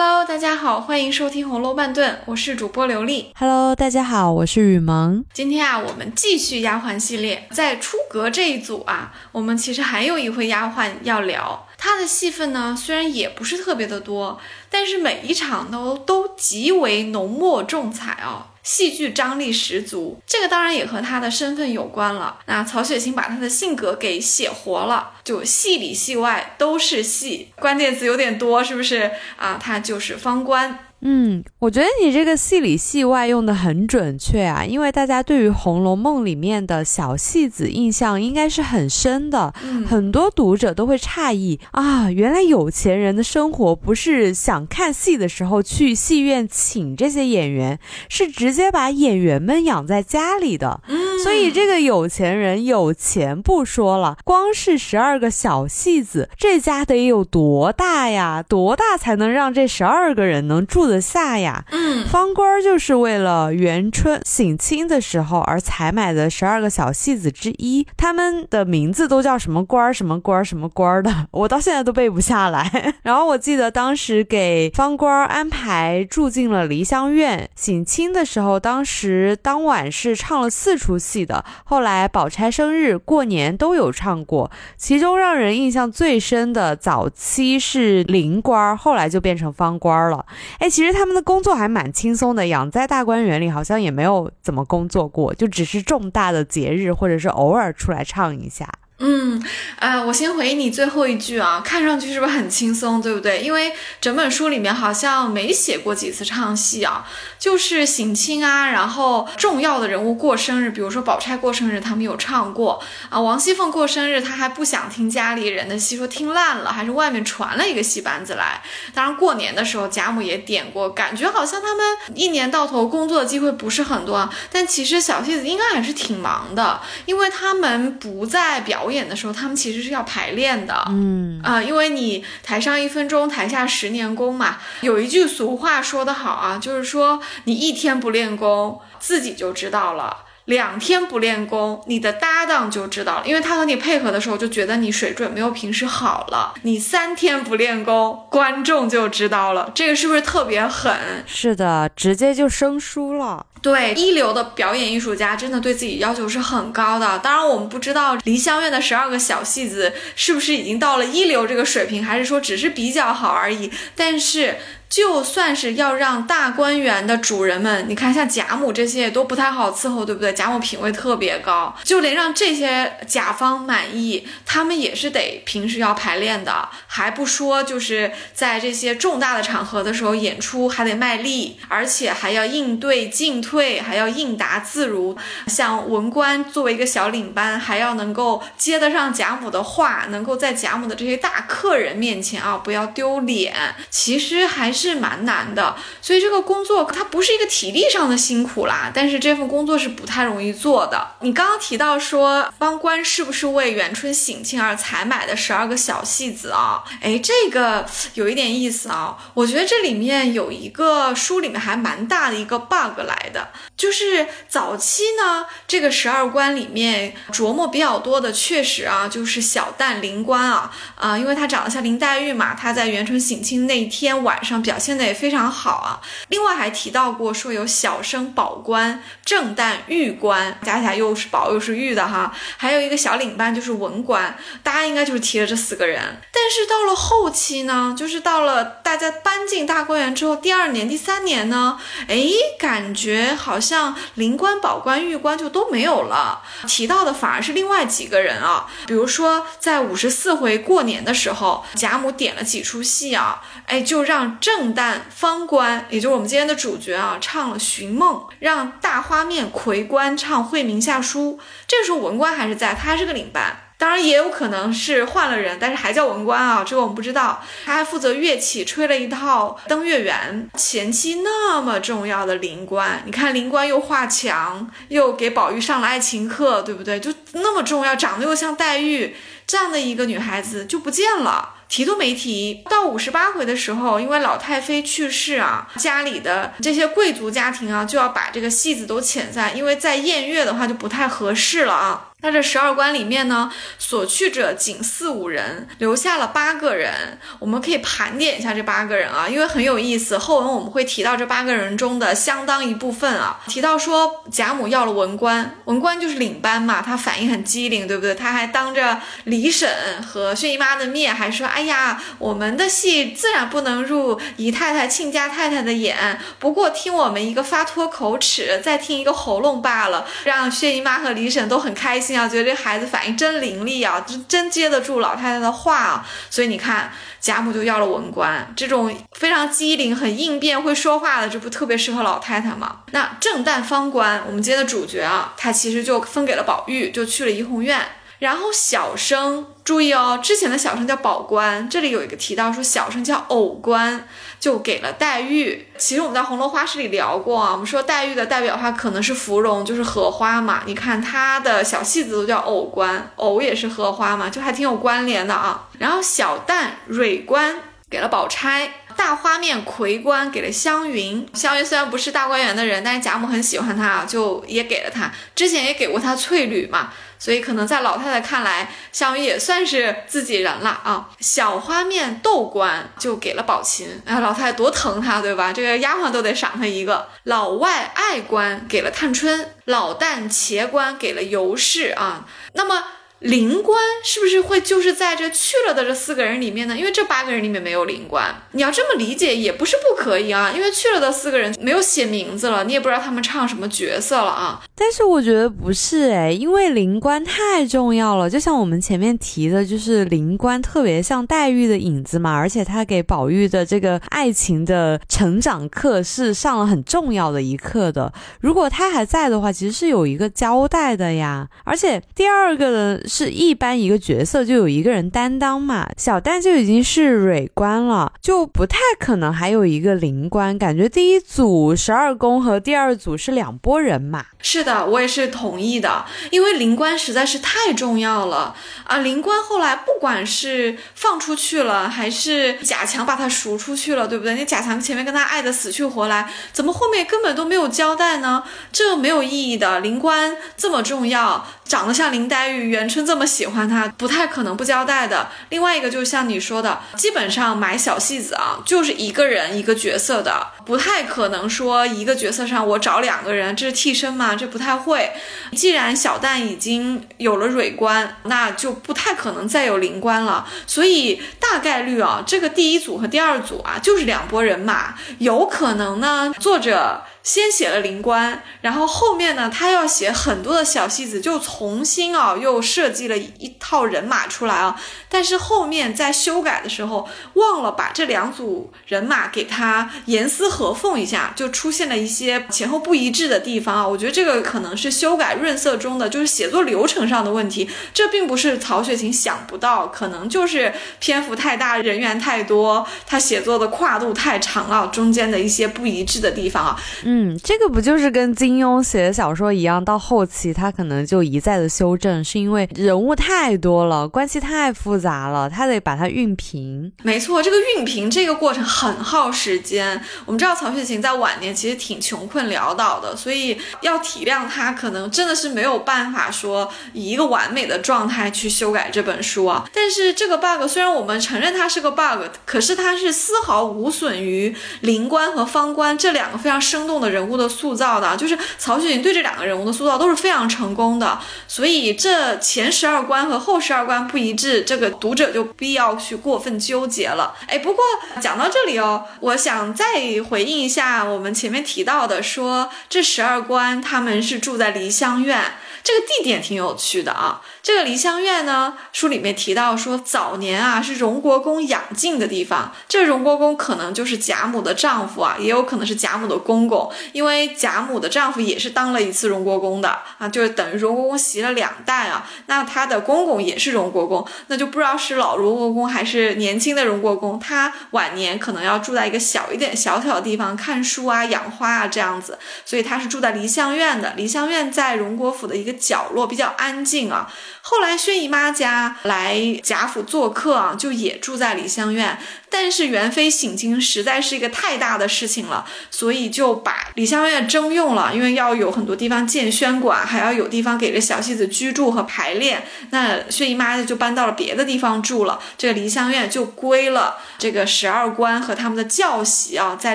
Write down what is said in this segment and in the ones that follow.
Hello，大家好，欢迎收听《红楼半顿》，我是主播刘丽。Hello，大家好，我是雨萌。今天啊，我们继续丫鬟系列，在出阁这一组啊，我们其实还有一回丫鬟要聊。她的戏份呢，虽然也不是特别的多，但是每一场都都极为浓墨重彩哦，戏剧张力十足。这个当然也和他的身份有关了。那曹雪芹把他的性格给写活了，就戏里戏外都是戏，关键词有点多，是不是啊？他就是方官。嗯，我觉得你这个戏里戏外用的很准确啊，因为大家对于《红楼梦》里面的小戏子印象应该是很深的，嗯很多读者都会诧异啊，原来有钱人的生活不是想看戏的时候去戏院请这些演员，是直接把演员们养在家里的。嗯，所以这个有钱人有钱不说了，光是十二个小戏子，这家得有多大呀？多大才能让这十二个人能住得下呀？嗯，方官儿就是为了元春省亲的时候而采买的十二个小戏子之一，他们的名字都叫什么官儿什么官儿什么官儿的，我到现在都背不下来。然后我记得当时给方官儿安排住进了梨香院，省亲的时候，当时当晚是唱了四出戏的，后来宝钗生日、过年都有唱过，其中让人印象最深的早期是林官儿，后来就变成方官儿了。哎，其实他们的工作还蛮轻松的，养在大观园里好像也没有怎么工作过，就只是重大的节日或者是偶尔出来唱一下。嗯，呃，我先回应你最后一句啊，看上去是不是很轻松，对不对？因为整本书里面好像没写过几次唱戏啊，就是省亲啊，然后重要的人物过生日，比如说宝钗过生日，他们有唱过啊。王熙凤过生日，她还不想听家里人的戏，说听烂了，还是外面传了一个戏班子来。当然过年的时候，贾母也点过，感觉好像他们一年到头工作的机会不是很多啊，但其实小戏子应该还是挺忙的，因为他们不在表演的时候，他们其实是要排练的。嗯，啊、因为你台上一分钟，台下十年功嘛。有一句俗话说得好啊，就是说你一天不练功，自己就知道了。两天不练功，你的搭档就知道了，因为他和你配合的时候就觉得你水准没有平时好了。你三天不练功，观众就知道了，这个是不是特别狠？是的，直接就生疏了。对，一流的表演艺术家真的对自己要求是很高的。当然，我们不知道梨香院的十二个小戏子是不是已经到了一流这个水平，还是说只是比较好而已。但是，就算是要让大观园的主人们，你看像贾母这些也都不太好伺候，对不对？贾母品位特别高，就连让这些甲方满意，他们也是得平时要排练的，还不说就是在这些重大的场合的时候演出还得卖力，而且还要应对进退，还要应答自如。像文官作为一个小领班，还要能够接得上贾母的话，能够在贾母的这些大客人面前啊不要丢脸，其实还是是蛮难的。所以这个工作它不是一个体力上的辛苦啦，但是这份工作是不太容易做的。你刚刚提到说方官是不是为元春省亲而采买的十二个小戏子啊？哎，这个有一点意思啊。我觉得这里面有一个书里面还蛮大的一个 bug 来的，就是早期呢，这个十二官里面琢磨比较多的，确实啊，就是小旦林官啊，啊、因为他长得像林黛玉嘛，他在元春省亲那一天晚上表现的也非常好啊。另外还提到过说有小生宝官、正旦玉官，加起来又是宝又是玉的哈，还有一个小领班就是文官，大家应该就是提了这四个人。但是到了后期呢，就是到了大家搬进大观园之后，第二年、第三年呢，哎，感觉好像灵官、宝官、玉官就都没有了，提到的反而是另外几个人啊，比如说在五十四回过年的时候，贾母点了几出戏啊，哎，就让正旦方官，也就是我们今天的主角啊，唱了《寻梦》，让大花面魁官唱《惠民下书》。这个时候文官还是在，他还是个领班。当然也有可能是换了人，但是还叫文官啊，这个我们不知道。他还负责乐器，吹了一套《登月圆》。前期那么重要的灵官，你看灵官又画墙，又给宝玉上了爱情课，对不对？就那么重要，长得又像黛玉这样的一个女孩子就不见了。提都没提。到五十八回的时候，因为老太妃去世啊，家里的这些贵族家庭啊，就要把这个戏子都遣散，因为在宴乐的话就不太合适了啊。那这十二关里面呢，所去者仅四五人，留下了八个人。我们可以盘点一下这八个人啊，因为很有意思。后文我们会提到这八个人中的相当一部分啊，提到说贾母要了文官，文官就是领班嘛，他反应很机灵，对不对？他还当着李婶和薛姨妈的面，还说：“哎呀，我们的戏自然不能入姨太太、亲家太太的眼，不过听我们一个发脱口齿，再听一个喉咙罢了。”让薛姨妈和李婶都很开心啊，觉得这孩子反应真伶俐啊，真真接得住老太太的话啊。所以你看，贾母就要了文官，这种非常机灵、很应变、会说话的，这不特别适合老太太吗？那正旦方官，我们今天的主角啊，他其实就分给了宝玉，就去了怡红院。然后小生注意哦，之前的小生叫宝官，这里有一个提到说小生叫偶官，就给了黛玉。其实我们在《红楼花市》里聊过啊，我们说黛玉的代表花可能是芙蓉，就是荷花嘛。你看她的小戏子都叫藕官，藕也是荷花嘛，就还挺有关联的啊。然后小旦蕊官给了宝钗，大花面魁官给了湘云。湘云虽然不是大观园的人，但是贾母很喜欢她，就也给了她。之前也给过她翠缕嘛。所以可能在老太太看来，香云也算是自己人了啊。小花面豆官就给了宝琴，哎，老太太多疼她，对吧？这个丫鬟都得赏她一个。老外爱官给了探春，老旦茄官给了尤氏啊。那么。灵官是不是会就是在这去了的这四个人里面呢？因为这八个人里面没有灵官，你要这么理解也不是不可以啊。因为去了的四个人没有写名字了，你也不知道他们唱什么角色了啊。但是我觉得不是哎，因为灵官太重要了。就像我们前面提的，就是灵官特别像黛玉的影子嘛，而且他给宝玉的这个爱情的成长课是上了很重要的一课的。如果他还在的话，其实是有一个交代的呀。而且第二个的。是一般一个角色就有一个人担当嘛，小旦就已经是蕊官了，就不太可能还有一个灵官。感觉第一组十二宫和第二组是两拨人嘛。是的，我也是同意的，因为灵官实在是太重要了啊！灵官后来不管是放出去了，还是贾强把他赎出去了，对不对？那贾强前面跟他爱的死去活来，怎么后面根本都没有交代呢？这没有意义的。灵官这么重要，长得像林黛玉，元春这么喜欢他，不太可能不交代的。另外一个就是像你说的，基本上买小戏子啊，就是一个人一个角色的，不太可能说一个角色上我找两个人，这是替身嘛。这不太会。既然小旦已经有了蕊官，那就不太可能再有灵官了。所以大概率啊，这个第一组和第二组啊，就是两拨人马。有可能呢，作者。先写了灵官，然后后面呢，他要写很多的小戏子，就重新啊又设计了一套人马出来啊。但是后面在修改的时候，忘了把这两组人马给他严丝合缝一下，就出现了一些前后不一致的地方啊。我觉得这个可能是修改润色中的，就是写作流程上的问题。这并不是曹雪芹想不到，可能就是篇幅太大，人员太多，他写作的跨度太长了，中间的一些不一致的地方啊。嗯。嗯，这个不就是跟金庸写的小说一样？到后期他可能就一再的修正，是因为人物太多了，关系太复杂了，他得把它熨平。没错，这个熨平这个过程很耗时间。我们知道曹雪芹在晚年其实挺穷困潦倒的，所以要体谅他，可能真的是没有办法说以一个完美的状态去修改这本书啊。但是这个 bug 虽然我们承认它是个 bug，可是它是丝毫无损于灵官和方官这两个非常生动的。人物的塑造的，就是曹雪芹对这两个人物的塑造都是非常成功的，所以这前十二关和后十二关不一致，这个读者就必要去过分纠结了。哎，不过讲到这里哦，我想再回应一下我们前面提到的，说这十二关他们是住在梨香院。这个地点挺有趣的啊，这个梨香院呢，书里面提到说早年啊是荣国公养静的地方，这荣国公可能就是贾母的丈夫啊，也有可能是贾母的公公，因为贾母的丈夫也是当了一次荣国公的啊，就是等于荣国公袭了两代啊，那他的公公也是荣国公，那就不知道是老荣国公还是年轻的荣国公，他晚年可能要住在一个小一点小小的地方看书啊、养花啊这样子，所以他是住在梨香院的。梨香院在荣国府的一个。个角落，比较安静啊。后来薛姨妈家来贾府做客啊，就也住在梨香院。但是元妃省亲实在是一个太大的事情了，所以就把梨香院征用了，因为要有很多地方建宣馆，还要有地方给这小戏子居住和排练。那薛姨妈就搬到了别的地方住了，这个梨香院就归了这个十二官和他们的教习啊，在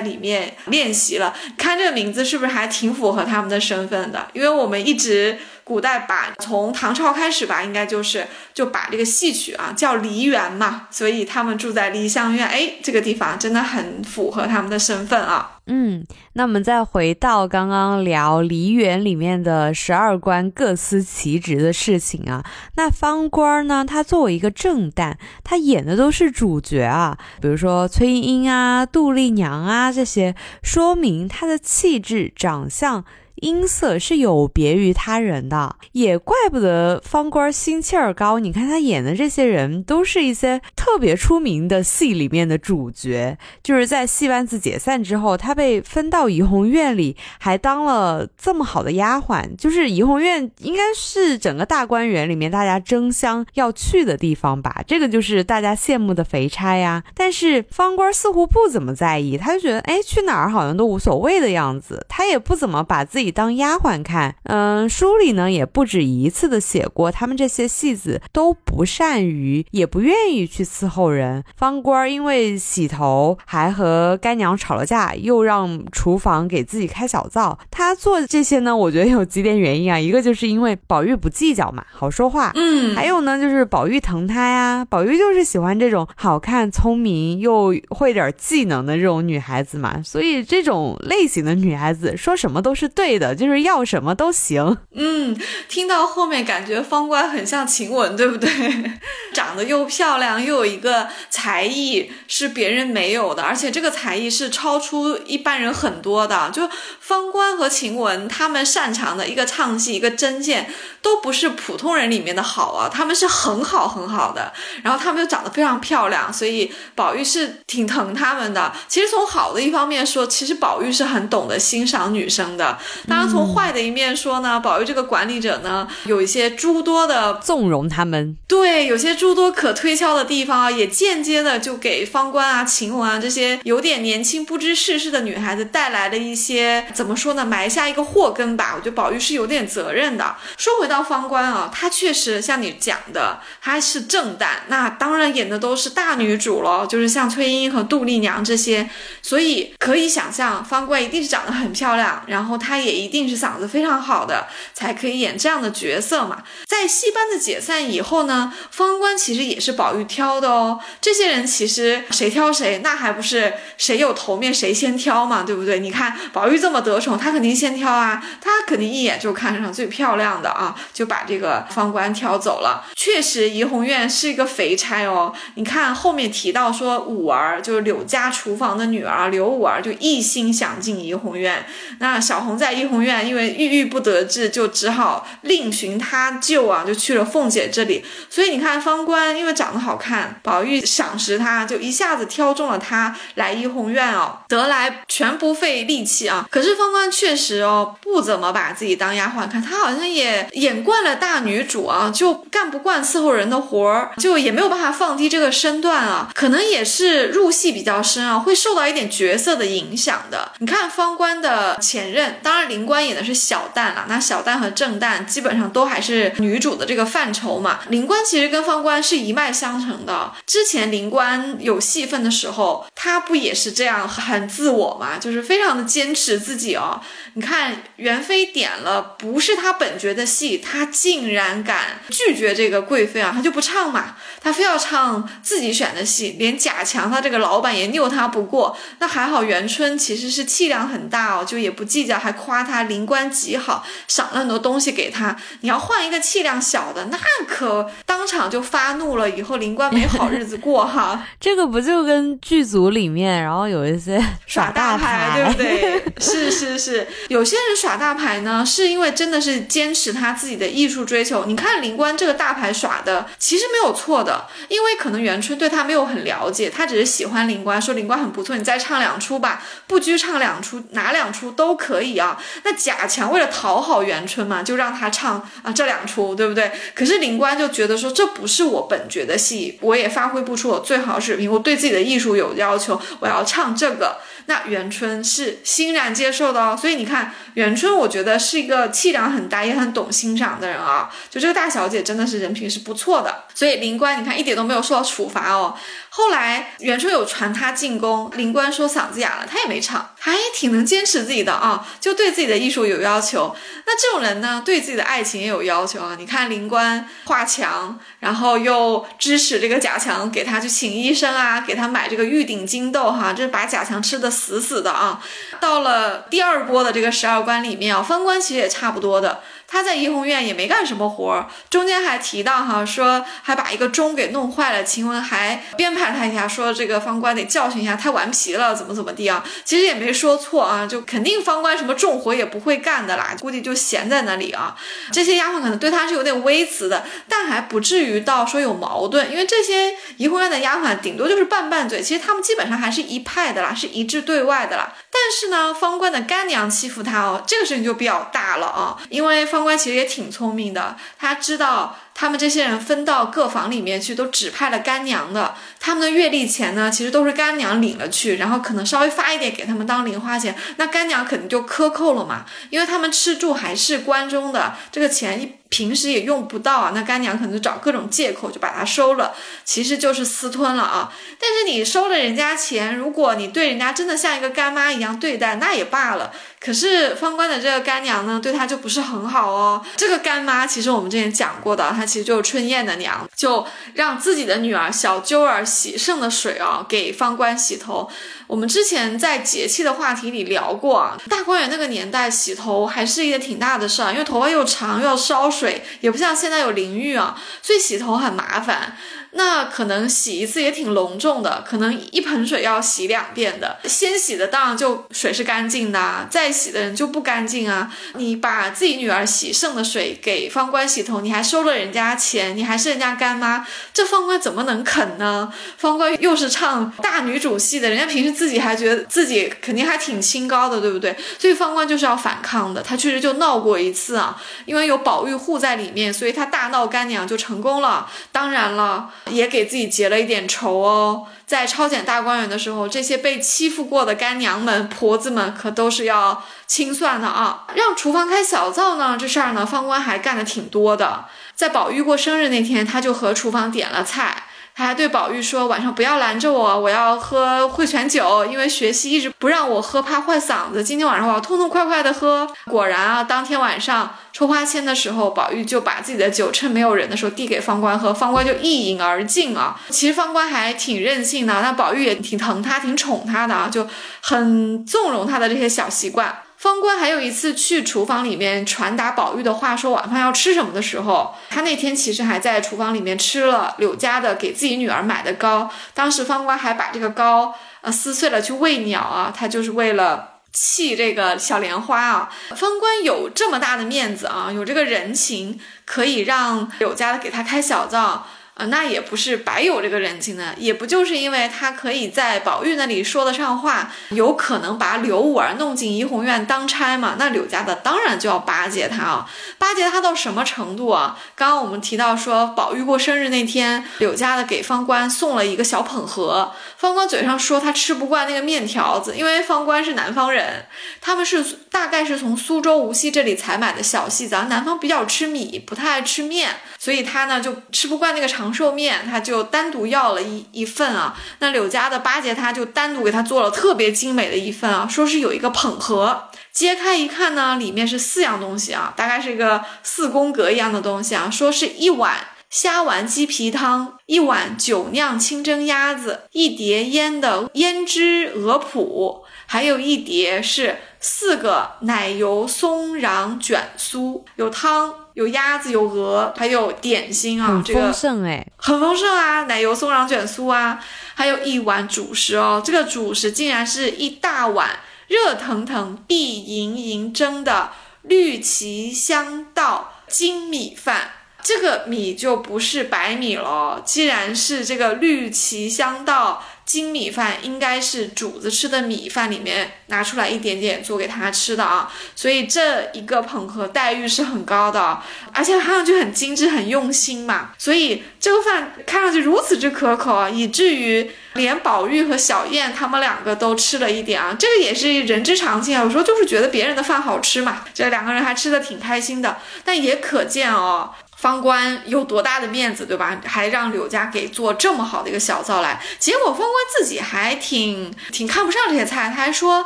里面练习了。看这个名字是不是还挺符合他们的身份的？因为我们一直。古代把从唐朝开始吧，应该就是就把这个戏曲啊叫梨园嘛，所以他们住在梨香院，哎，这个地方真的很符合他们的身份啊。嗯，那我们再回到刚刚聊梨园里面的十二官各司其职的事情啊，那方官呢，他作为一个正旦，他演的都是主角啊，比如说崔莺莺啊、杜丽娘啊这些，说明他的气质、长相。音色是有别于他人的，也怪不得方官心气儿高。你看他演的这些人，都是一些特别出名的戏里面的主角。就是在戏班子解散之后，他被分到怡红院里，还当了这么好的丫鬟。就是怡红院应该是整个大观园里面大家争相要去的地方吧？这个就是大家羡慕的肥差呀。但是方官似乎不怎么在意，他就觉得哎，去哪儿好像都无所谓的样子。他也不怎么把自己。当丫鬟看，嗯，书里呢也不止一次的写过，他们这些戏子都不善于，也不愿意去伺候人。方官因为洗头，还和干娘吵了架，又让厨房给自己开小灶。他做这些呢，我觉得有几点原因啊，一个就是因为宝玉不计较嘛，好说话，嗯，还有呢就是宝玉疼他呀，宝玉就是喜欢这种好看、聪明又会点技能的这种女孩子嘛，所以这种类型的女孩子说什么都是对。的就是要什么都行。嗯，听到后面感觉方官很像晴雯，对不对？长得又漂亮，又有一个才艺是别人没有的，而且这个才艺是超出一般人很多的。就方官和晴雯他们擅长的一个唱戏，一个针线，都不是普通人里面的好啊，他们是很好很好的。然后他们又长得非常漂亮，所以宝玉是挺疼他们的。其实从好的一方面说，其实宝玉是很懂得欣赏女生的。当然，从坏的一面说呢，宝玉这个管理者呢，有一些诸多的纵容他们，对，有些诸多可推敲的地方啊，也间接的就给方官啊、晴雯啊这些有点年轻不知世事的女孩子带来了一些怎么说呢，埋下一个祸根吧。我觉得宝玉是有点责任的。说回到方官啊，他确实像你讲的，他是正旦，那当然演的都是大女主了，就是像崔莺莺和杜丽娘这些，所以可以想象方官一定是长得很漂亮，然后她也。一定是嗓子非常好的，才可以演这样的角色嘛。在戏班子解散以后呢，方官其实也是宝玉挑的哦。这些人其实谁挑谁，那还不是谁有头面谁先挑嘛，对不对？你看宝玉这么得宠，他肯定先挑啊，他肯定一眼就看上最漂亮的啊，就把这个方官挑走了。确实，怡红院是一个肥差哦。你看后面提到说，五儿就是柳家厨房的女儿柳五儿，就一心想进怡红院。那小红在怡怡红院，因为郁郁不得志，就只好另寻他救啊，就去了凤姐这里。所以你看，方官因为长得好看，宝玉赏识他，就一下子挑中了他来怡红院哦，得来全不费力气啊。可是方官确实哦，不怎么把自己当丫鬟看，他好像也演惯了大女主啊，就干不惯伺候人的活儿，就也没有办法放低这个身段啊。可能也是入戏比较深啊，会受到一点角色的影响的。你看方官的前任，当然。灵官演的是小旦了，那小旦和正旦基本上都还是女主的这个范畴嘛。灵官其实跟方官是一脉相承的。之前灵官有戏份的时候，他不也是这样很自我嘛，就是非常的坚持自己哦。你看元妃点了不是他本角的戏，他竟然敢拒绝这个贵妃啊，他就不唱嘛，他非要唱自己选的戏，连贾强他这个老板也拗他不过。那还好元春其实是气量很大哦，就也不计较，还夸。他灵官极好，赏了很多东西给他。你要换一个气量小的，那可当场就发怒了，以后灵官没好日子过哈。这个不就跟剧组里面，然后有一些 耍大牌，对不对？是是是，有些人耍大牌呢，是因为真的是坚持他自己的艺术追求。你看灵官这个大牌耍的，其实没有错的，因为可能元春对他没有很了解，他只是喜欢灵官，说灵官很不错，你再唱两出吧，不拘唱两出，哪两出都可以啊。那贾强为了讨好元春嘛，就让他唱啊这两出，对不对？可是林官就觉得说这不是我本角的戏，我也发挥不出我最好水平，我对自己的艺术有要求，我要唱这个。那元春是欣然接受的哦，所以你看元春，我觉得是一个气量很大，也很懂欣赏的人啊。就这个大小姐真的是人品是不错的，所以林官你看一点都没有受到处罚哦。后来元春有传他进宫，林官说嗓子哑了，他也没唱，还挺能坚持自己的啊，就对自己的艺术有要求。那这种人呢，对自己的爱情也有要求啊。你看林官画墙，然后又支持这个贾强给他去请医生啊，给他买这个玉鼎金豆哈，这把贾强吃的。死死的啊！到了第二波的这个十二关里面啊，翻官其实也差不多的。他在怡红院也没干什么活儿，中间还提到哈，说还把一个钟给弄坏了。晴雯还编排他一下，说这个方官得教训一下，太顽皮了，怎么怎么地啊？其实也没说错啊，就肯定方官什么重活也不会干的啦，估计就闲在那里啊。这些丫鬟可能对他是有点微词的，但还不至于到说有矛盾，因为这些怡红院的丫鬟顶多就是拌拌嘴，其实他们基本上还是一派的啦，是一致对外的啦。但是呢，方官的干娘欺负他哦，这个事情就比较大了啊，因为方官其实也挺聪明的，他知道。他们这些人分到各房里面去，都指派了干娘的。他们的月例钱呢，其实都是干娘领了去，然后可能稍微发一点给他们当零花钱。那干娘肯定就克扣了嘛，因为他们吃住还是关中的，这个钱一平时也用不到啊。那干娘可能就找各种借口就把它收了，其实就是私吞了啊。但是你收了人家钱，如果你对人家真的像一个干妈一样对待，那也罢了。可是方官的这个干娘呢，对他就不是很好哦。这个干妈其实我们之前讲过的，她其实就是春燕的娘，就让自己的女儿小鸠儿洗剩的水啊，给方官洗头。我们之前在节气的话题里聊过啊，大观园那个年代洗头还是一件挺大的事儿，因为头发又长又要烧水，也不像现在有淋浴啊，所以洗头很麻烦。那可能洗一次也挺隆重的，可能一盆水要洗两遍的。先洗的当然就水是干净的，再洗的人就不干净啊。你把自己女儿洗剩的水给方官洗头，你还收了人家钱，你还是人家干妈，这方官怎么能肯呢？方官又是唱大女主戏的，人家平时自己还觉得自己肯定还挺清高的，对不对？所以方官就是要反抗的。他确实就闹过一次啊，因为有宝玉护在里面，所以他大闹干娘就成功了。当然了。也给自己结了一点仇哦，在抄检大观园的时候，这些被欺负过的干娘们、婆子们可都是要清算的啊。让厨房开小灶呢，这事儿呢，方官还干的挺多的。在宝玉过生日那天，他就和厨房点了菜。他还对宝玉说：“晚上不要拦着我，我要喝汇泉酒，因为学习一直不让我喝，怕坏嗓子。今天晚上我要痛痛快快的喝。”果然啊，当天晚上抽花签的时候，宝玉就把自己的酒趁没有人的时候递给方官喝，方官就一饮而尽啊。其实方官还挺任性的，那宝玉也挺疼他，挺宠他的啊，就很纵容他的这些小习惯。方官还有一次去厨房里面传达宝玉的话，说晚饭要吃什么的时候，他那天其实还在厨房里面吃了柳家的给自己女儿买的糕。当时方官还把这个糕呃撕碎了去喂鸟啊，他就是为了气这个小莲花啊。方官有这么大的面子啊，有这个人情，可以让柳家的给他开小灶。啊，那也不是白有这个人情的，也不就是因为他可以在宝玉那里说得上话，有可能把柳五儿弄进怡红院当差嘛？那柳家的当然就要巴结他啊，巴结他到什么程度啊？刚刚我们提到说，宝玉过生日那天，柳家的给方官送了一个小捧盒，方官嘴上说他吃不惯那个面条子，因为方官是南方人，他们是大概是从苏州、无锡这里采买的小细杂，南方比较吃米，不太爱吃面，所以他呢就吃不惯那个长。长寿面，他就单独要了一一份啊。那柳家的巴结他，就单独给他做了特别精美的一份啊。说是有一个捧盒，揭开一看呢，里面是四样东西啊，大概是一个四宫格一样的东西啊。说是一碗虾丸鸡皮汤，一碗酒酿清蒸鸭子，一碟腌的胭脂鹅脯，还有一碟是四个奶油松瓤卷酥，有汤。有鸭子，有鹅，还有点心啊，这个丰盛哎，很丰盛啊，奶油松瓤卷酥啊，还有一碗主食哦，这个主食竟然是一大碗热腾腾、碧莹莹蒸的绿旗香稻精米饭，这个米就不是白米了，既然是这个绿旗香稻精米饭应该是主子吃的米饭里面拿出来一点点做给他吃的啊，所以这一个捧盒待遇是很高的，而且看上去很精致、很用心嘛，所以这个饭看上去如此之可口啊，以至于连宝玉和小燕他们两个都吃了一点啊，这个也是人之常情啊。有时候就是觉得别人的饭好吃嘛，这两个人还吃的挺开心的，但也可见哦。方官有多大的面子，对吧？还让柳家给做这么好的一个小灶来，结果方官自己还挺挺看不上这些菜，他还说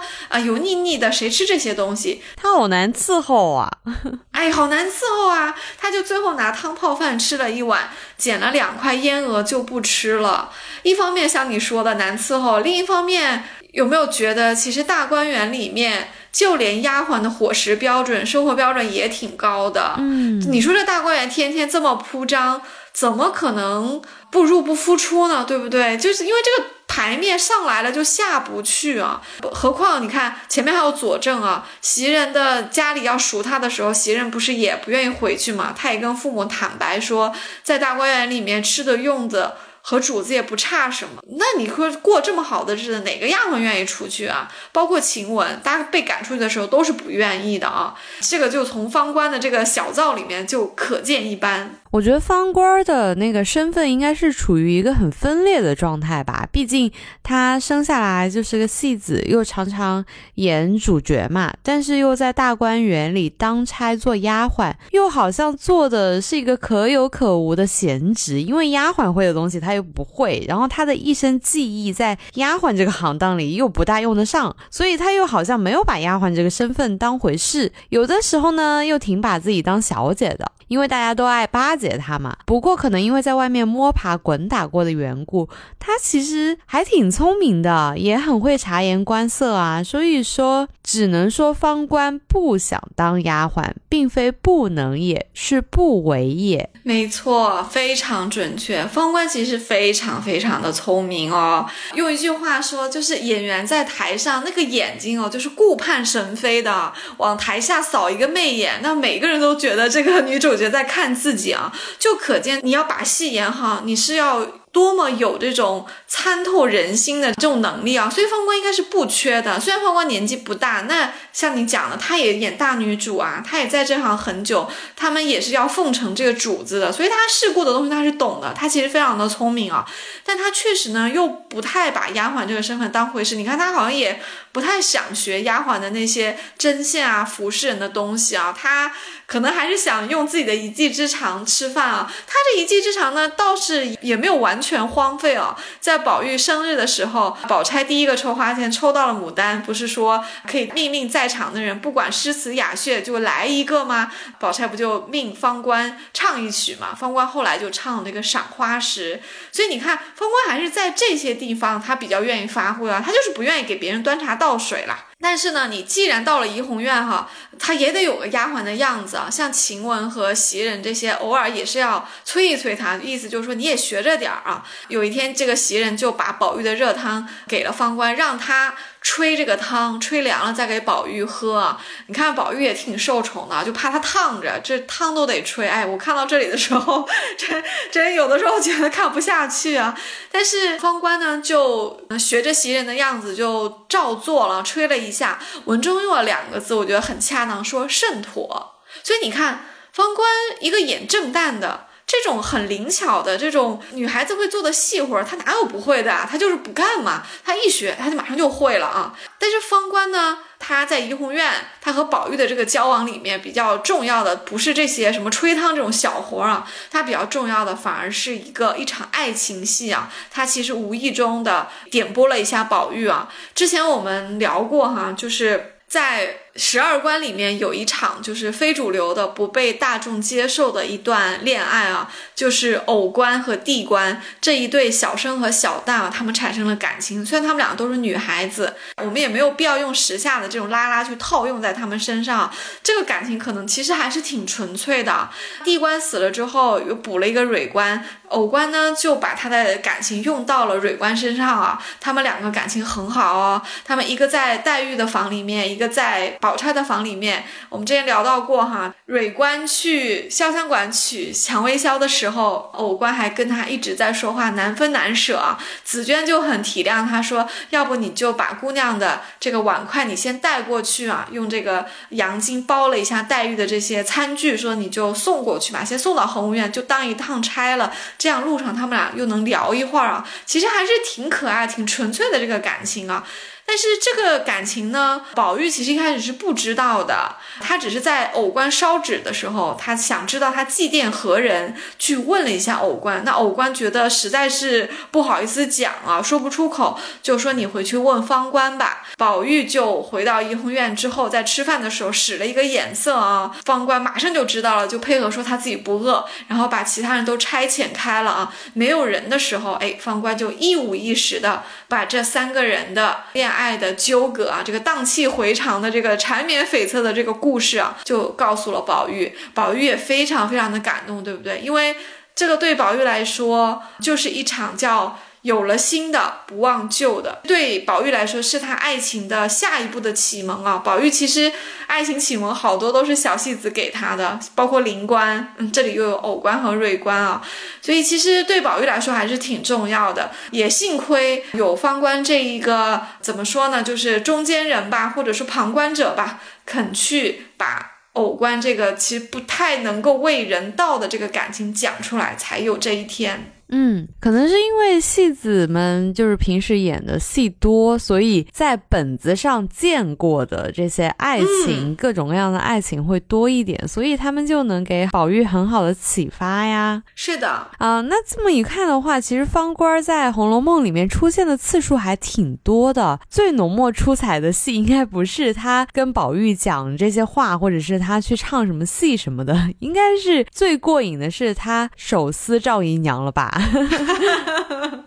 啊油腻腻的，谁吃这些东西？他好难伺候啊！哎，好难伺候啊！他就最后拿汤泡饭吃了一碗，捡了两块烟鹅就不吃了。一方面像你说的难伺候，另一方面有没有觉得其实大观园里面？就连丫鬟的伙食标准、生活标准也挺高的。嗯，你说这大观园天天这么铺张，怎么可能不入不敷出呢？对不对？就是因为这个牌面上来了就下不去啊。何况你看前面还有佐证啊，袭人的家里要赎他的时候，袭人不是也不愿意回去嘛？他也跟父母坦白说，在大观园里面吃的用的。和主子也不差什么，那你说过这么好的日子，哪个丫鬟愿意出去啊？包括晴雯，大家被赶出去的时候都是不愿意的啊。这个就从方官的这个小灶里面就可见一斑。我觉得方官的那个身份应该是处于一个很分裂的状态吧，毕竟他生下来就是个戏子，又常常演主角嘛，但是又在大观园里当差做丫鬟，又好像做的是一个可有可无的闲职，因为丫鬟会的东西他又不会，然后他的一身技艺在丫鬟这个行当里又不大用得上，所以他又好像没有把丫鬟这个身份当回事，有的时候呢又挺把自己当小姐的。因为大家都爱巴解他嘛，不过可能因为在外面摸爬滚打过的缘故，他其实还挺聪明的，也很会察言观色啊。所以说，只能说方官不想当丫鬟，并非不能，也是不为也。没错，非常准确。方官其实非常非常的聪明哦。用一句话说，就是演员在台上那个眼睛哦，就是顾盼神飞的，往台下扫一个媚眼，那每个人都觉得这个女主。角在看自己啊，就可见你要把戏演好，你是要。多么有这种参透人心的这种能力啊！所以方官应该是不缺的。虽然方官年纪不大，那像你讲的，她也演大女主啊，她也在这行很久，他们也是要奉承这个主子的，所以她世故的东西她是懂的。她其实非常的聪明啊，但她确实呢又不太把丫鬟这个身份当回事。你看她好像也不太想学丫鬟的那些针线啊、服侍人的东西啊，她可能还是想用自己的一技之长吃饭啊。他这一技之长呢，倒是也没有完。全荒废了。在宝玉生日的时候，宝钗第一个抽花签抽到了牡丹，不是说可以命令在场的人不管诗词雅谑就来一个吗？宝钗不就命方官唱一曲嘛？方官后来就唱那个赏花诗。所以你看，方官还是在这些地方他比较愿意发挥啊，他就是不愿意给别人端茶倒水啦。但是呢，你既然到了怡红院哈，他也得有个丫鬟的样子啊。像晴雯和袭人这些，偶尔也是要催一催他，意思就是说你也学着点儿啊。有一天，这个袭人就把宝玉的热汤给了方官，让他。吹这个汤，吹凉了再给宝玉喝。你看宝玉也挺受宠的，就怕他烫着，这汤都得吹。哎，我看到这里的时候，真真有的时候觉得看不下去啊。但是方官呢，就学着袭人的样子，就照做了，吹了一下。文中用了两个字，我觉得很恰当，说甚妥。所以你看，方官一个演正旦的。这种很灵巧的这种女孩子会做的细活，她哪有不会的？她就是不干嘛，她一学，她就马上就会了啊。但是方官呢，他在怡红院，他和宝玉的这个交往里面比较重要的不是这些什么吹汤这种小活啊，他比较重要的反而是一个一场爱情戏啊。他其实无意中的点拨了一下宝玉啊。之前我们聊过哈，就是在。十二关里面有一场就是非主流的、不被大众接受的一段恋爱啊，就是偶官和地官这一对小生和小旦啊，他们产生了感情。虽然他们两个都是女孩子，我们也没有必要用时下的这种拉拉去套用在他们身上。这个感情可能其实还是挺纯粹的。地官死了之后，又补了一个蕊官，偶官呢就把他的感情用到了蕊官身上啊。他们两个感情很好哦，他们一个在黛玉的房里面，一个在。宝钗的房里面，我们之前聊到过哈，蕊官去潇湘馆取蔷薇销的时候，藕官还跟他一直在说话，难分难舍啊。紫娟就很体谅他，说要不你就把姑娘的这个碗筷你先带过去啊，用这个洋巾包了一下黛玉的这些餐具，说你就送过去吧，先送到恒芜院，就当一趟差了。这样路上他们俩又能聊一会儿啊，其实还是挺可爱、挺纯粹的这个感情啊。但是这个感情呢，宝玉其实一开始是不知道的，他只是在藕官烧纸的时候，他想知道他祭奠何人，去问了一下藕官。那藕官觉得实在是不好意思讲啊，说不出口，就说你回去问方官吧。宝玉就回到怡红院之后，在吃饭的时候使了一个眼色啊，方官马上就知道了，就配合说他自己不饿，然后把其他人都差遣开了啊。没有人的时候，哎，方官就一五一十的把这三个人的恋。爱爱的纠葛啊，这个荡气回肠的这个缠绵悱恻的这个故事啊，就告诉了宝玉，宝玉也非常非常的感动，对不对？因为这个对宝玉来说，就是一场叫。有了新的，不忘旧的，对宝玉来说是他爱情的下一步的启蒙啊。宝玉其实爱情启蒙好多都是小戏子给他的，包括灵官，嗯，这里又有藕官和蕊官啊，所以其实对宝玉来说还是挺重要的。也幸亏有方官这一个怎么说呢，就是中间人吧，或者说旁观者吧，肯去把藕官这个其实不太能够为人道的这个感情讲出来，才有这一天。嗯，可能是因为戏子们就是平时演的戏多，所以在本子上见过的这些爱情，各种各样的爱情会多一点，所以他们就能给宝玉很好的启发呀。是的，啊，那这么一看的话，其实方官在《红楼梦》里面出现的次数还挺多的。最浓墨出彩的戏，应该不是他跟宝玉讲这些话，或者是他去唱什么戏什么的，应该是最过瘾的是他手撕赵姨娘了吧？哈哈哈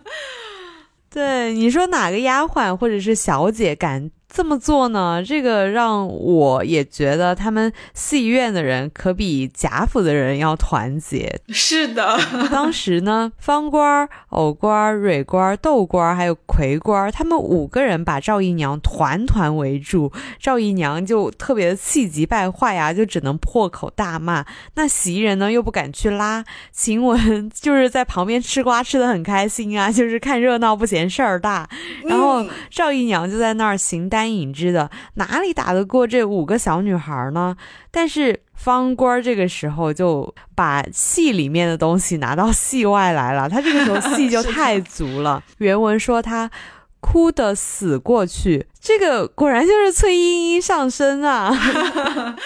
对，你说哪个丫鬟或者是小姐敢？这么做呢？这个让我也觉得他们戏院的人可比贾府的人要团结。是的，当时呢，方官、藕官、蕊官、豆官还有葵官，他们五个人把赵姨娘团团围住，赵姨娘就特别的气急败坏呀，就只能破口大骂。那袭人呢，又不敢去拉，晴雯就是在旁边吃瓜吃的很开心啊，就是看热闹不嫌事儿大。然后赵姨娘就在那儿形单。单影之的哪里打得过这五个小女孩呢？但是方官这个时候就把戏里面的东西拿到戏外来了，他这个时候戏就 太足了。原文说他哭得死过去，这个果然就是崔莺莺上身啊。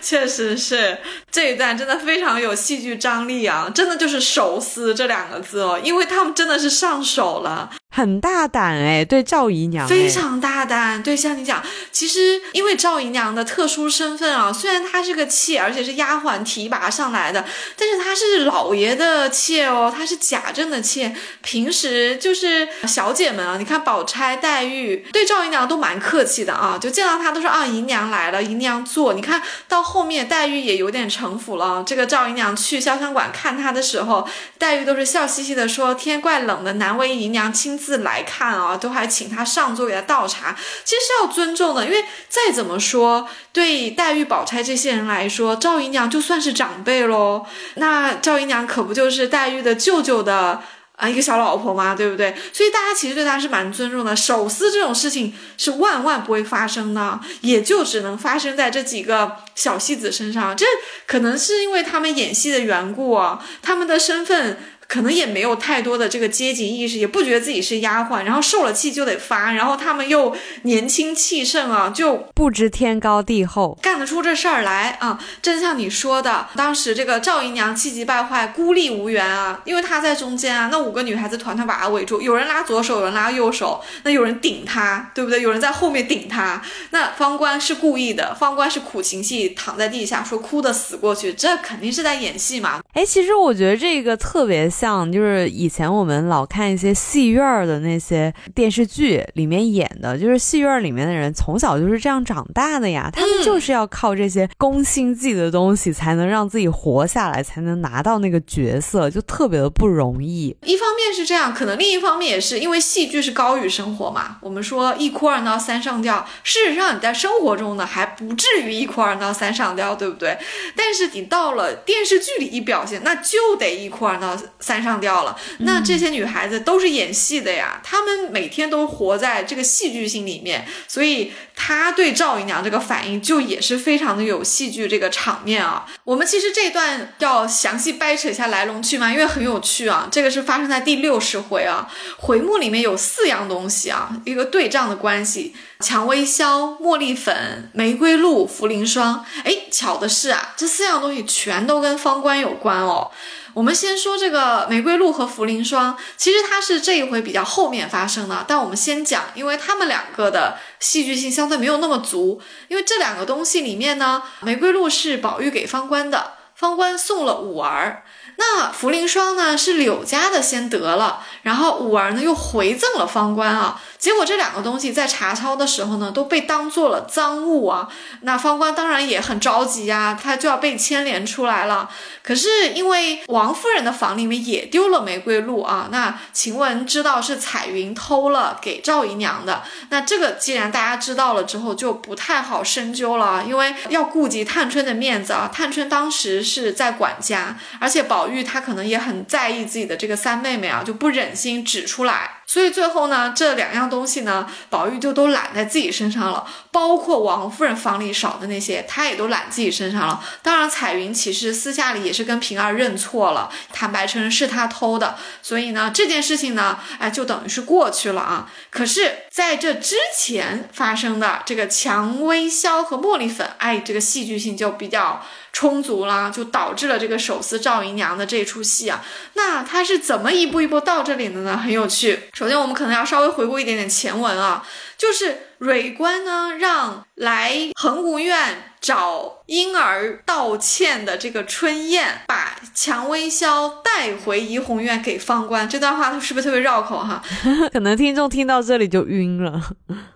确实是这一段真的非常有戏剧张力啊！真的就是手撕这两个字哦，因为他们真的是上手了，很大胆哎，对赵姨娘非常大胆。对，像你讲，其实因为赵姨娘的特殊身份啊，虽然她是个妾，而且是丫鬟提拔上来的，但是她是老爷的妾哦，她是贾政的妾。平时就是小姐们啊，你看宝钗、黛玉对赵姨娘都蛮客气的啊，就见到她都说啊，姨娘来了，姨娘坐。你看到。后面黛玉也有点城府了。这个赵姨娘去潇湘馆看她的时候，黛玉都是笑嘻嘻的说：“天怪冷的，难为姨娘亲自来看啊。”都还请她上座给她倒茶，其实是要尊重的。因为再怎么说，对黛玉、宝钗这些人来说，赵姨娘就算是长辈喽。那赵姨娘可不就是黛玉的舅舅的？啊，一个小老婆嘛，对不对？所以大家其实对他是蛮尊重的。手撕这种事情是万万不会发生的，也就只能发生在这几个小戏子身上。这可能是因为他们演戏的缘故啊，他们的身份。可能也没有太多的这个阶级意识，也不觉得自己是丫鬟，然后受了气就得发，然后他们又年轻气盛啊，就不知天高地厚，干得出这事儿来啊！真像你说的，当时这个赵姨娘气急败坏，孤立无援啊，因为她在中间啊，那五个女孩子团团把她围住，有人拉左手，有人拉右手，那有人顶她，对不对？有人在后面顶她。那方官是故意的，方官是苦情戏，躺在地下说哭的死过去，这肯定是在演戏嘛。哎，其实我觉得这个特别。像就是以前我们老看一些戏院的那些电视剧里面演的，就是戏院里面的人从小就是这样长大的呀，他们就是要靠这些攻心计的东西才能让自己活下来，才能拿到那个角色，就特别的不容易。一方面是这样，可能另一方面也是因为戏剧是高于生活嘛。我们说一哭二闹三上吊，事实上你在生活中呢还不至于一哭二闹三上吊，对不对？但是你到了电视剧里一表现，那就得一哭二闹三上吊了。那这些女孩子都是演戏的呀，她们每天都活在这个戏剧性里面，所以她对赵姨娘这个反应就也是非常的有戏剧这个场面啊。我们其实这段要详细掰扯一下来龙去脉，因为很有趣啊。这个是发生在第六十回啊，回目里面有四样东西啊，一个对仗的关系：蔷薇硝、茉莉粉、玫瑰露、茯苓霜。哎，巧的是啊，这四样东西全都跟方官有关哦。我们先说这个玫瑰露和茯苓霜，其实它是这一回比较后面发生的，但我们先讲，因为他们两个的戏剧性相对没有那么足。因为这两个东西里面呢，玫瑰露是宝玉给方官的，方官送了五儿。那茯苓霜呢是柳家的先得了，然后五儿呢又回赠了方官啊。结果这两个东西在查抄的时候呢，都被当做了赃物啊。那方官当然也很着急呀，他就要被牵连出来了。可是因为王夫人的房里面也丢了玫瑰露啊，那晴雯知道是彩云偷了给赵姨娘的。那这个既然大家知道了之后，就不太好深究了，因为要顾及探春的面子啊。探春当时是在管家，而且宝玉他可能也很在意自己的这个三妹妹啊，就不忍心指出来。所以最后呢，这两样东西呢，宝玉就都揽在自己身上了，包括王夫人房里少的那些，他也都揽自己身上了。当然，彩云其实私下里也是跟平儿认错了，坦白承认是他偷的。所以呢，这件事情呢，哎，就等于是过去了啊。可是在这之前发生的这个蔷薇销和茉莉粉，哎，这个戏剧性就比较。充足啦，就导致了这个手撕赵姨娘的这出戏啊。那他是怎么一步一步到这里的呢？很有趣。首先，我们可能要稍微回顾一点点前文啊，就是蕊官呢让来恒芜院找婴儿道歉的这个春燕，把蔷薇箫带回怡红院给方官。这段话是不是特别绕口哈？可能听众听到这里就晕了。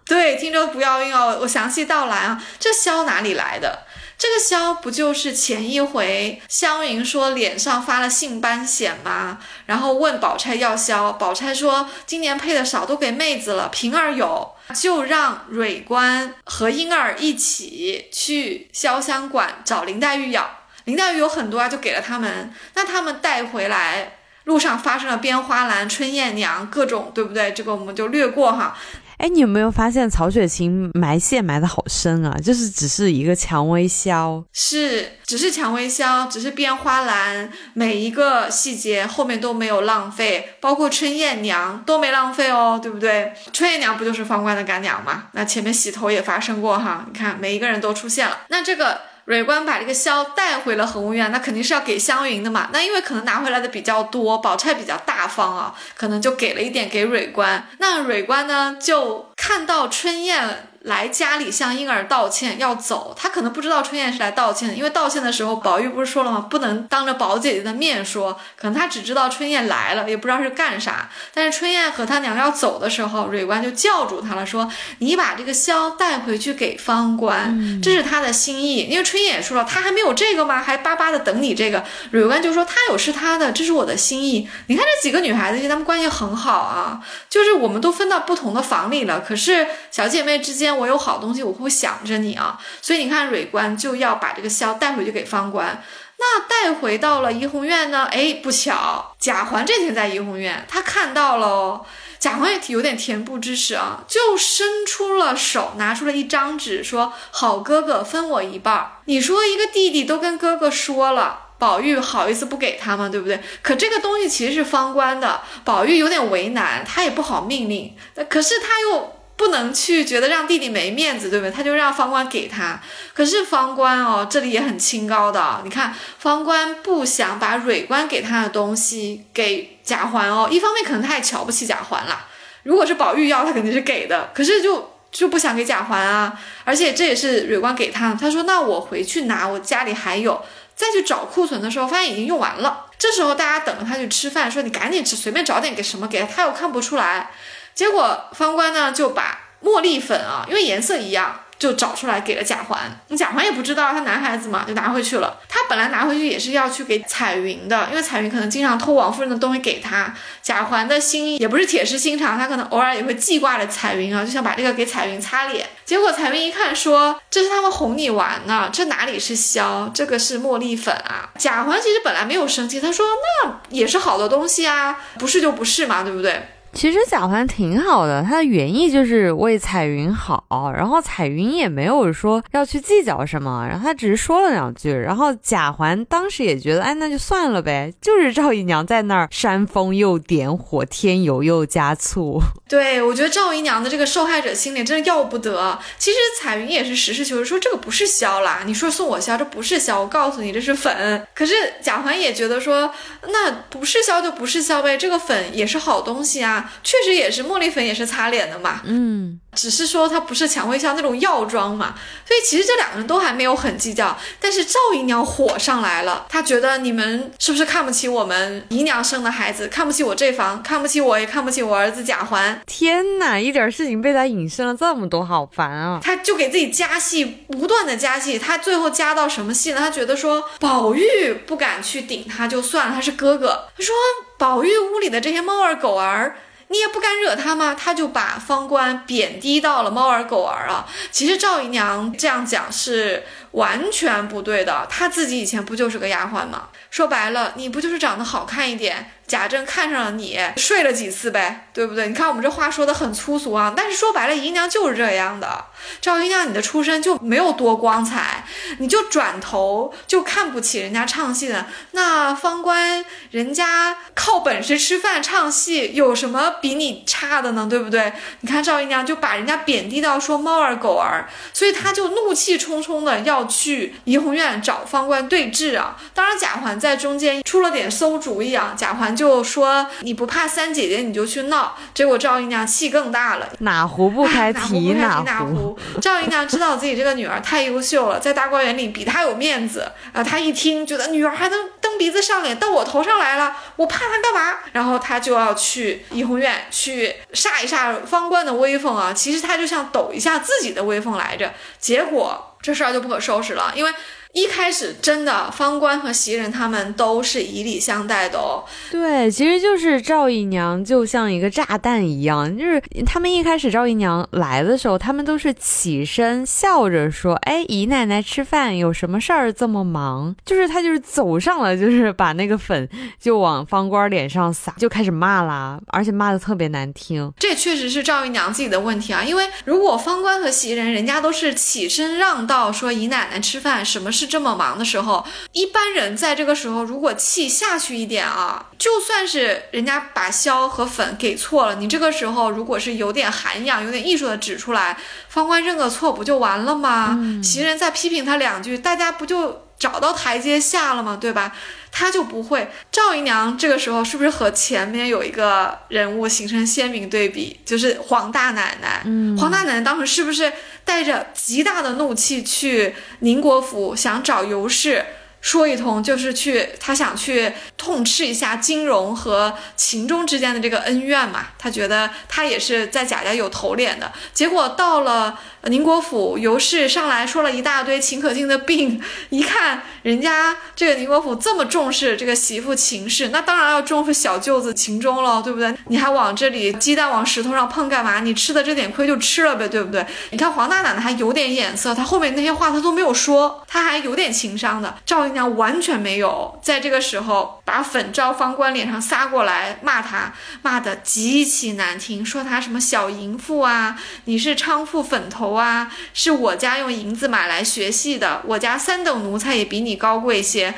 对，听众不要晕哦，我详细道来啊。这箫哪里来的？这个萧不就是前一回湘云说脸上发了杏斑癣吗？然后问宝钗要萧，宝钗说今年配的少，都给妹子了。平儿有，就让蕊官和莺儿一起去潇湘馆找林黛玉要。林黛玉有很多啊，就给了他们。那他们带回来路上发生了编花篮、春燕娘各种，对不对？这个我们就略过哈。哎，你有没有发现曹雪芹埋线埋的好深啊？就是只是一个蔷薇销，是只是蔷薇销，只是编花篮，每一个细节后面都没有浪费，包括春燕娘都没浪费哦，对不对？春燕娘不就是方官的干娘吗？那前面洗头也发生过哈，你看每一个人都出现了，那这个。蕊官把这个箫带回了恒芜院，那肯定是要给湘云的嘛。那因为可能拿回来的比较多，宝钗比较大方啊，可能就给了一点给蕊官。那蕊官呢，就看到春燕。来家里向婴儿道歉，要走。他可能不知道春燕是来道歉的，因为道歉的时候，宝玉不是说了吗？不能当着宝姐姐的面说。可能他只知道春燕来了，也不知道是干啥。但是春燕和他娘要走的时候，蕊官就叫住他了，说：“你把这个箫带回去给方官，这是他的心意。”因为春燕也说了，他还没有这个吗？还巴巴的等你这个。蕊官就说：“他有是他的，这是我的心意。”你看这几个女孩子，其实她们关系很好啊，就是我们都分到不同的房里了，可是小姐妹之间。我有好东西，我会想着你啊，所以你看，蕊官就要把这个箫带回去给方官。那带回到了怡红院呢？哎，不巧，贾环这天在怡红院，他看到了，贾环也有点恬不知耻啊，就伸出了手，拿出了一张纸，说：“好哥哥，分我一半。”你说一个弟弟都跟哥哥说了，宝玉好意思不给他吗？对不对？可这个东西其实是方官的，宝玉有点为难，他也不好命令，可是他又。不能去觉得让弟弟没面子，对不对？他就让方官给他。可是方官哦，这里也很清高的。你看，方官不想把蕊官给他的东西给贾环哦。一方面可能他也瞧不起贾环啦。如果是宝玉要，他肯定是给的。可是就就不想给贾环啊。而且这也是蕊官给他。他说：“那我回去拿，我家里还有。”再去找库存的时候，发现已经用完了。这时候大家等着他去吃饭，说你赶紧吃，随便找点给什么给他，他又看不出来。结果方官呢就把茉莉粉啊，因为颜色一样。就找出来给了贾环，贾环也不知道他男孩子嘛，就拿回去了。他本来拿回去也是要去给彩云的，因为彩云可能经常偷王夫人的东西给他。贾环的心也不是铁石心肠，他可能偶尔也会记挂着彩云啊，就想把这个给彩云擦脸。结果彩云一看说：“这是他们哄你玩呢，这哪里是消，这个是茉莉粉啊。”贾环其实本来没有生气，他说：“那也是好的东西啊，不是就不是嘛，对不对？”其实贾环挺好的，他的原意就是为彩云好，然后彩云也没有说要去计较什么，然后他只是说了两句，然后贾环当时也觉得，哎，那就算了呗，就是赵姨娘在那儿煽风又点火，添油又加醋。对，我觉得赵姨娘的这个受害者心理真的要不得。其实彩云也是实事求是说，这个不是硝啦，你说送我硝，这不是硝，我告诉你这是粉。可是贾环也觉得说，那不是硝就不是硝呗，这个粉也是好东西啊。确实也是，茉莉粉也是擦脸的嘛。嗯，只是说它不是蔷薇香那种药妆嘛。所以其实这两个人都还没有很计较。但是赵姨娘火上来了，她觉得你们是不是看不起我们姨娘生的孩子，看不起我这房，看不起我，也看不起我儿子贾环。天哪，一点事情被他引申了这么多，好烦啊！他就给自己加戏，不断的加戏。他最后加到什么戏呢？他觉得说宝玉不敢去顶他就算了，他是哥哥。他说宝玉屋里的这些猫儿狗儿。你也不敢惹他吗？他就把方官贬低到了猫儿狗儿啊。其实赵姨娘这样讲是完全不对的，她自己以前不就是个丫鬟吗？说白了，你不就是长得好看一点？贾政看上了你，睡了几次呗，对不对？你看我们这话说的很粗俗啊，但是说白了，姨娘就是这样的。赵姨娘，你的出身就没有多光彩，你就转头就看不起人家唱戏的。那方官人家靠本事吃饭唱戏，有什么比你差的呢？对不对？你看赵姨娘就把人家贬低到说猫儿狗儿，所以她就怒气冲冲的要去怡红院找方官对峙啊。当然贾环在中间出了点馊主意啊，贾环。就说你不怕三姐姐，你就去闹。结果赵姨娘气更大了，哪壶不开提哪壶。赵姨娘知道自己这个女儿太优秀了，在大观园里比她有面子啊。她一听，觉得女儿还能蹬鼻子上脸，到我头上来了，我怕她干嘛？然后她就要去怡红院去煞一煞方官的威风啊。其实她就想抖一下自己的威风来着。结果这事儿就不可收拾了，因为。一开始真的方官和袭人他们都是以礼相待的哦。对，其实就是赵姨娘就像一个炸弹一样，就是他们一开始赵姨娘来的时候，他们都是起身笑着说：“哎，姨奶奶吃饭有什么事儿这么忙？”就是他就是走上了，就是把那个粉就往方官脸上撒，就开始骂啦，而且骂的特别难听。这确实是赵姨娘自己的问题啊，因为如果方官和袭人人家都是起身让道说姨奶奶吃饭，什么事？这么忙的时候，一般人在这个时候如果气下去一点啊，就算是人家把硝和粉给错了，你这个时候如果是有点涵养、有点艺术的指出来，方官认个错不就完了吗？袭人再批评他两句，大家不就找到台阶下了嘛？对吧？他就不会。赵姨娘这个时候是不是和前面有一个人物形成鲜明对比？就是黄大奶奶。嗯，黄大奶奶当时是不是带着极大的怒气去宁国府，想找尤氏？说一通就是去，他想去痛斥一下金融和秦钟之间的这个恩怨嘛。他觉得他也是在贾家有头脸的。结果到了宁国府，尤氏上来说了一大堆秦可卿的病，一看人家这个宁国府这么重视这个媳妇秦氏，那当然要重视小舅子秦钟了，对不对？你还往这里鸡蛋往石头上碰干嘛？你吃的这点亏就吃了呗，对不对？你看黄大奶奶还有点眼色，她后面那些话她都没有说，她还有点情商的。赵娘完全没有在这个时候把粉照方官脸上撒过来骂他，骂的极其难听，说他什么小淫妇啊，你是娼妇粉头啊，是我家用银子买来学戏的，我家三等奴才也比你高贵些。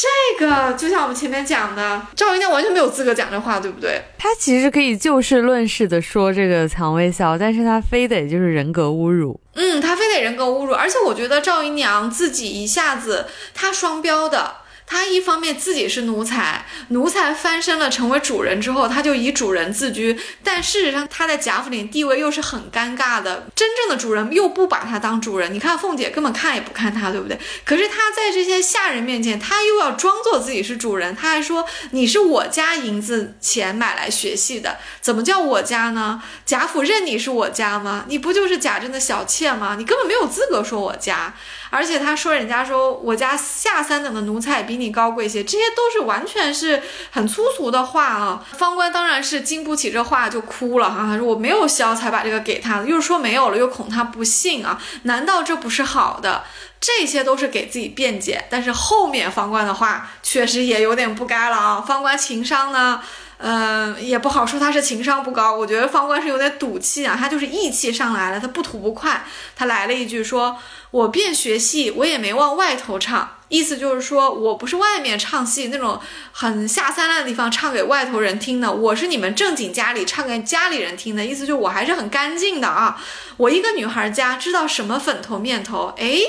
这个就像我们前面讲的，赵姨娘完全没有资格讲这话，对不对？她其实可以就事论事的说这个蔷薇笑，但是她非得就是人格侮辱。嗯，她非得人格侮辱，而且我觉得赵姨娘自己一下子她双标的。他一方面自己是奴才，奴才翻身了成为主人之后，他就以主人自居，但事实上他在贾府里地位又是很尴尬的。真正的主人又不把他当主人，你看凤姐根本看也不看他，对不对？可是他在这些下人面前，他又要装作自己是主人，他还说你是我家银子钱买来学戏的，怎么叫我家呢？贾府认你是我家吗？你不就是贾珍的小妾吗？你根本没有资格说我家。而且他说人家说我家下三等的奴才比你高贵些，这些都是完全是很粗俗的话啊！方官当然是经不起这话就哭了哈，他说我没有消才把这个给他的，又说没有了，又恐他不信啊，难道这不是好的？这些都是给自己辩解，但是后面方官的话确实也有点不该了啊！方官情商呢？嗯，也不好说他是情商不高，我觉得方官是有点赌气啊，他就是义气上来了，他不吐不快，他来了一句说：“我便学戏，我也没往外头唱。”意思就是说我不是外面唱戏那种很下三滥的地方唱给外头人听的，我是你们正经家里唱给家里人听的。意思就我还是很干净的啊，我一个女孩家知道什么粉头面头，哎。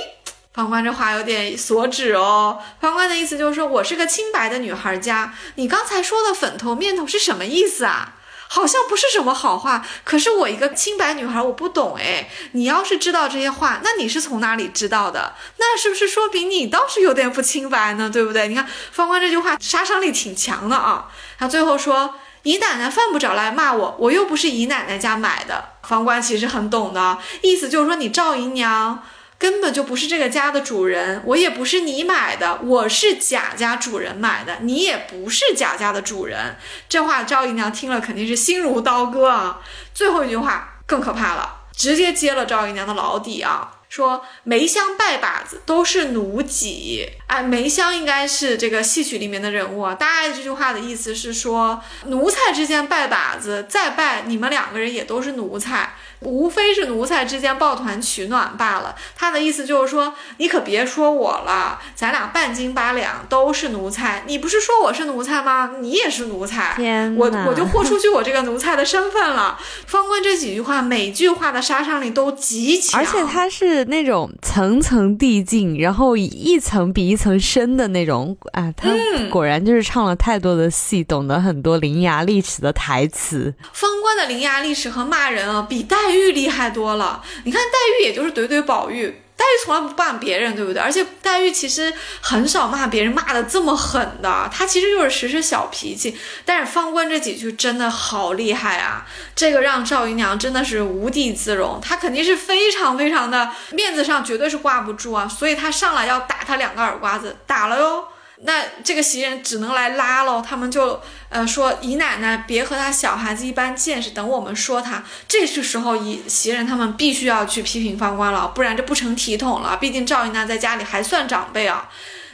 方官这话有点所指哦。方官的意思就是说，我是个清白的女孩家。你刚才说的粉头面头是什么意思啊？好像不是什么好话。可是我一个清白女孩，我不懂哎。你要是知道这些话，那你是从哪里知道的？那是不是说明你倒是有点不清白呢？对不对？你看方官这句话杀伤力挺强的啊。他最后说：“姨奶奶犯不着来骂我，我又不是姨奶奶家买的。”方官其实很懂的意思就是说，你赵姨娘。根本就不是这个家的主人，我也不是你买的，我是贾家主人买的，你也不是贾家的主人。这话赵姨娘听了肯定是心如刀割啊。最后一句话更可怕了，直接揭了赵姨娘的老底啊，说梅香拜把子都是奴己。哎，梅香应该是这个戏曲里面的人物啊。大概这句话的意思是说，奴才之间拜把子，再拜你们两个人也都是奴才。无非是奴才之间抱团取暖罢了。他的意思就是说，你可别说我了，咱俩半斤八两都是奴才。你不是说我是奴才吗？你也是奴才。天我我就豁出去我这个奴才的身份了。方官这几句话，每句话的杀伤力都极强，而且他是那种层层递进，然后一层比一层深的那种啊。他果然就是唱了太多的戏，懂得很多伶牙俐齿的台词。方官的伶牙俐齿和骂人啊，比戴。黛玉厉害多了，你看黛玉也就是怼怼宝玉，黛玉从来不骂别人，对不对？而且黛玉其实很少骂别人，骂的这么狠的，她其实就是时时小脾气。但是方官这几句真的好厉害啊，这个让赵姨娘真的是无地自容，她肯定是非常非常的面子上绝对是挂不住啊，所以她上来要打他两个耳刮子，打了哟。那这个袭人只能来拉喽，他们就呃说姨奶奶别和他小孩子一般见识，等我们说他。这是时候，姨袭人他们必须要去批评方官了，不然这不成体统了。毕竟赵姨娘在家里还算长辈啊。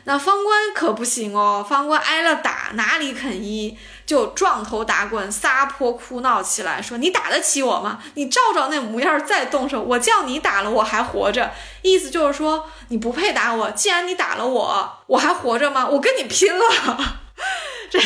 那方官可不行哦，方官挨了打哪里肯依，就撞头打滚，撒泼哭闹起来，说你打得起我吗？你照照那模样再动手，我叫你打了我还活着，意思就是说你不配打我。既然你打了我，我还活着吗？我跟你拼了！这，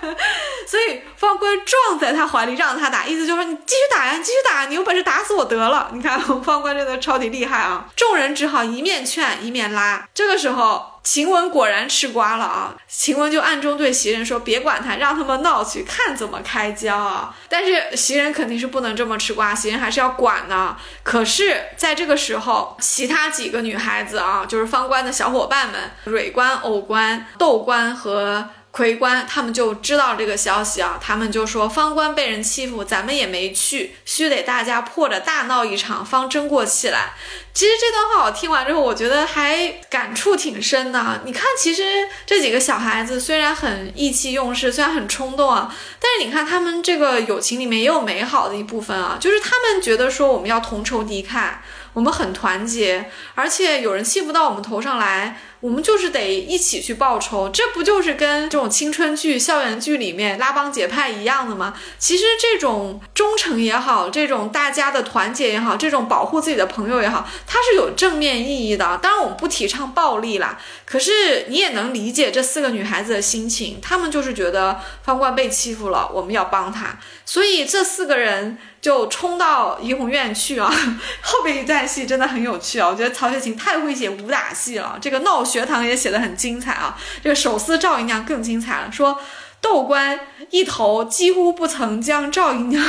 所以方官撞在他怀里让他打，意思就是说你继续打呀，继续打，你有本事打死我得了。你看方官真的超级厉害啊！众人只好一面劝一面拉。这个时候，晴雯果然吃瓜了啊！晴雯就暗中对袭人说：“别管他，让他们闹去，看怎么开交啊！”但是袭人肯定是不能这么吃瓜，袭人还是要管的。可是在这个时候，其他几个女孩子啊，就是方官的小伙伴们，蕊官、藕官、豆官和。魁官他们就知道这个消息啊，他们就说方官被人欺负，咱们也没去，须得大家破着大闹一场，方争过气来。其实这段话我听完之后，我觉得还感触挺深的。你看，其实这几个小孩子虽然很意气用事，虽然很冲动啊，但是你看他们这个友情里面也有美好的一部分啊，就是他们觉得说我们要同仇敌忾，我们很团结，而且有人欺负到我们头上来。我们就是得一起去报仇，这不就是跟这种青春剧、校园剧里面拉帮结派一样的吗？其实这种忠诚也好，这种大家的团结也好，这种保护自己的朋友也好，它是有正面意义的。当然，我们不提倡暴力啦。可是你也能理解这四个女孩子的心情，她们就是觉得方冠被欺负了，我们要帮他。所以这四个人就冲到怡红院去啊。后边一段戏真的很有趣啊，我觉得曹雪芹太会写武打戏了，这个闹学堂也写得很精彩啊。这个手撕赵姨娘更精彩了，说窦官一头几乎不曾将赵姨娘。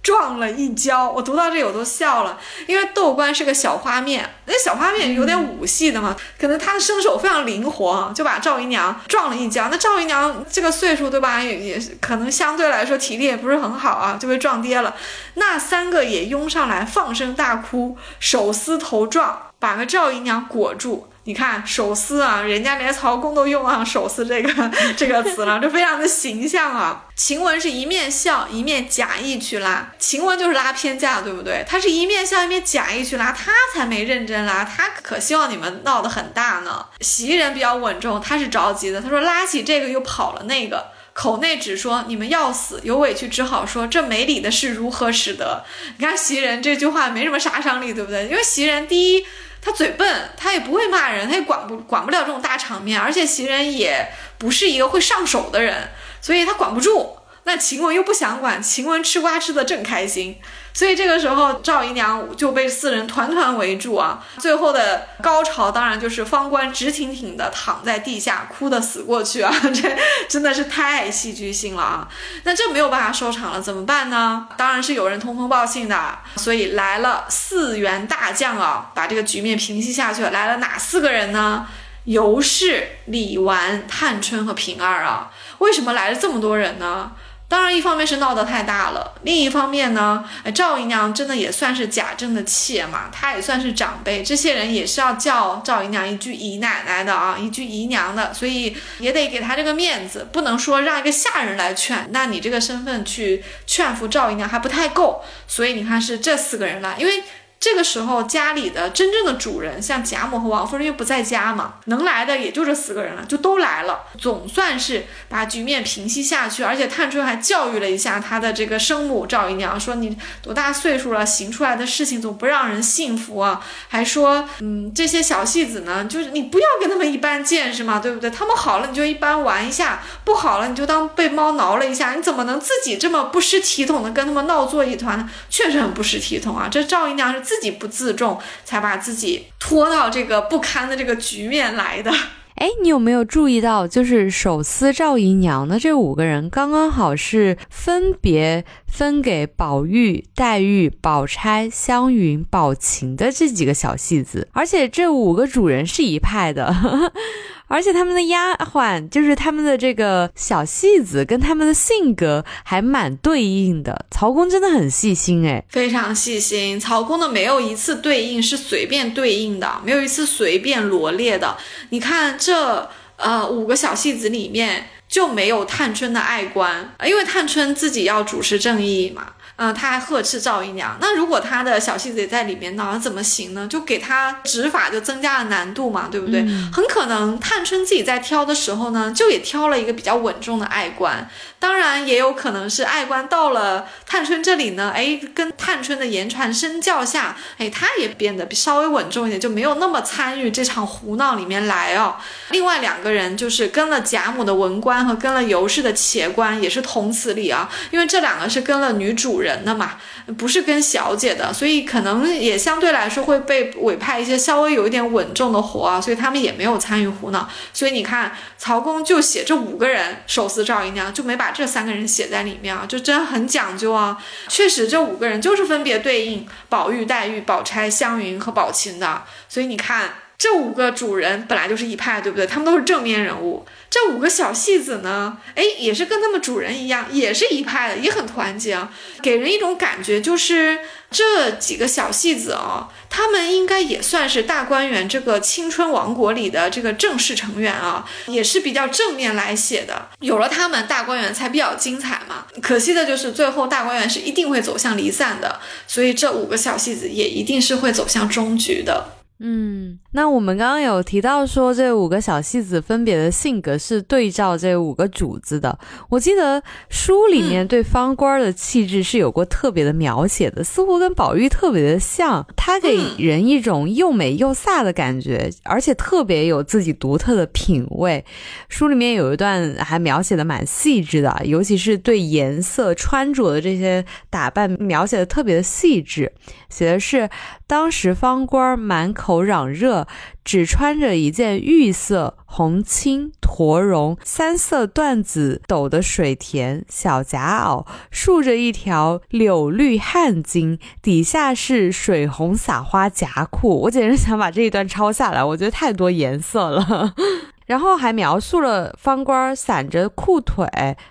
撞了一跤，我读到这我都笑了，因为窦官是个小花面，那小花面有点武戏的嘛，可能他的身手非常灵活，就把赵姨娘撞了一跤。那赵姨娘这个岁数对吧，也也可能相对来说体力也不是很好啊，就被撞跌了。那三个也拥上来放声大哭，手撕头撞，把个赵姨娘裹住。你看手撕啊，人家连曹公都用上手撕这个这个词了，这非常的形象啊。晴雯是一面笑一面假意去拉，晴雯就是拉偏架，对不对？她是一面笑一面假意去拉，她才没认真拉，她可希望你们闹得很大呢。袭人比较稳重，她是着急的，她说拉起这个又跑了那个，口内只说你们要死，有委屈只好说这没理的事如何使得？你看袭人这句话没什么杀伤力，对不对？因为袭人第一。他嘴笨，他也不会骂人，他也管不管不了这种大场面，而且袭人也不是一个会上手的人，所以他管不住。那晴雯又不想管，晴雯吃瓜吃的正开心。所以这个时候，赵姨娘就被四人团团围住啊！最后的高潮当然就是方官直挺挺的躺在地下，哭的死过去啊！这真的是太戏剧性了啊！那这没有办法收场了，怎么办呢？当然是有人通风报信的，所以来了四员大将啊，把这个局面平息下去了。来了哪四个人呢？尤氏、李纨、探春和平儿啊！为什么来了这么多人呢？当然，一方面是闹得太大了，另一方面呢，赵姨娘真的也算是贾政的妾嘛，她也算是长辈，这些人也是要叫赵姨娘一句姨奶奶的啊，一句姨娘的，所以也得给她这个面子，不能说让一个下人来劝，那你这个身份去劝服赵姨娘还不太够，所以你看是这四个人来，因为。这个时候，家里的真正的主人，像贾母和王夫人又不在家嘛，能来的也就这四个人了，就都来了，总算是把局面平息下去。而且探春还教育了一下她的这个生母赵姨娘，说你多大岁数了，行出来的事情总不让人信服啊。还说，嗯，这些小戏子呢，就是你不要跟他们一般见识嘛，对不对？他们好了你就一般玩一下，不好了你就当被猫挠了一下，你怎么能自己这么不识体统的跟他们闹作一团呢？确实很不识体统啊。这赵姨娘是。自己不自重，才把自己拖到这个不堪的这个局面来的。哎，你有没有注意到，就是手撕赵姨娘的这五个人，刚刚好是分别分给宝玉、黛玉、宝钗、湘云、宝琴的这几个小戏子，而且这五个主人是一派的。而且他们的丫鬟，就是他们的这个小戏子，跟他们的性格还蛮对应的。曹公真的很细心，哎，非常细心。曹公的没有一次对应是随便对应的，没有一次随便罗列的。你看这呃五个小戏子里面就没有探春的爱官，因为探春自己要主持正义嘛。嗯，他还呵斥赵姨娘。那如果他的小戏子也在里面闹，那怎么行呢？就给他执法就增加了难度嘛，对不对？很可能探春自己在挑的时候呢，就也挑了一个比较稳重的爱官。当然，也有可能是爱官到了探春这里呢，哎，跟探春的言传身教下，哎，他也变得稍微稳重一点，就没有那么参与这场胡闹里面来哦。另外两个人就是跟了贾母的文官和跟了尤氏的茄官，也是同此理啊，因为这两个是跟了女主人。人的嘛，不是跟小姐的，所以可能也相对来说会被委派一些稍微有一点稳重的活啊，所以他们也没有参与胡闹。所以你看，曹公就写这五个人手撕赵姨娘，就没把这三个人写在里面啊，就真很讲究啊。确实，这五个人就是分别对应宝玉、黛玉、宝钗、湘云和宝琴的。所以你看，这五个主人本来就是一派，对不对？他们都是正面人物。这五个小戏子呢，哎，也是跟他们主人一样，也是一派的，也很团结啊，给人一种感觉，就是这几个小戏子啊，他们应该也算是大观园这个青春王国里的这个正式成员啊，也是比较正面来写的。有了他们，大观园才比较精彩嘛。可惜的就是最后大观园是一定会走向离散的，所以这五个小戏子也一定是会走向终局的。嗯，那我们刚刚有提到说这五个小戏子分别的性格是对照这五个主子的。我记得书里面对方官的气质是有过特别的描写的，似乎跟宝玉特别的像。他给人一种又美又飒的感觉，而且特别有自己独特的品味。书里面有一段还描写的蛮细致的，尤其是对颜色、穿着的这些打扮描写的特别的细致。写的是当时方官满口嚷热，只穿着一件玉色红青驼绒三色缎子斗的水田小夹袄，束着一条柳绿汗巾，底下是水红撒花夹裤。我简直想把这一段抄下来，我觉得太多颜色了。然后还描述了方官散着裤腿，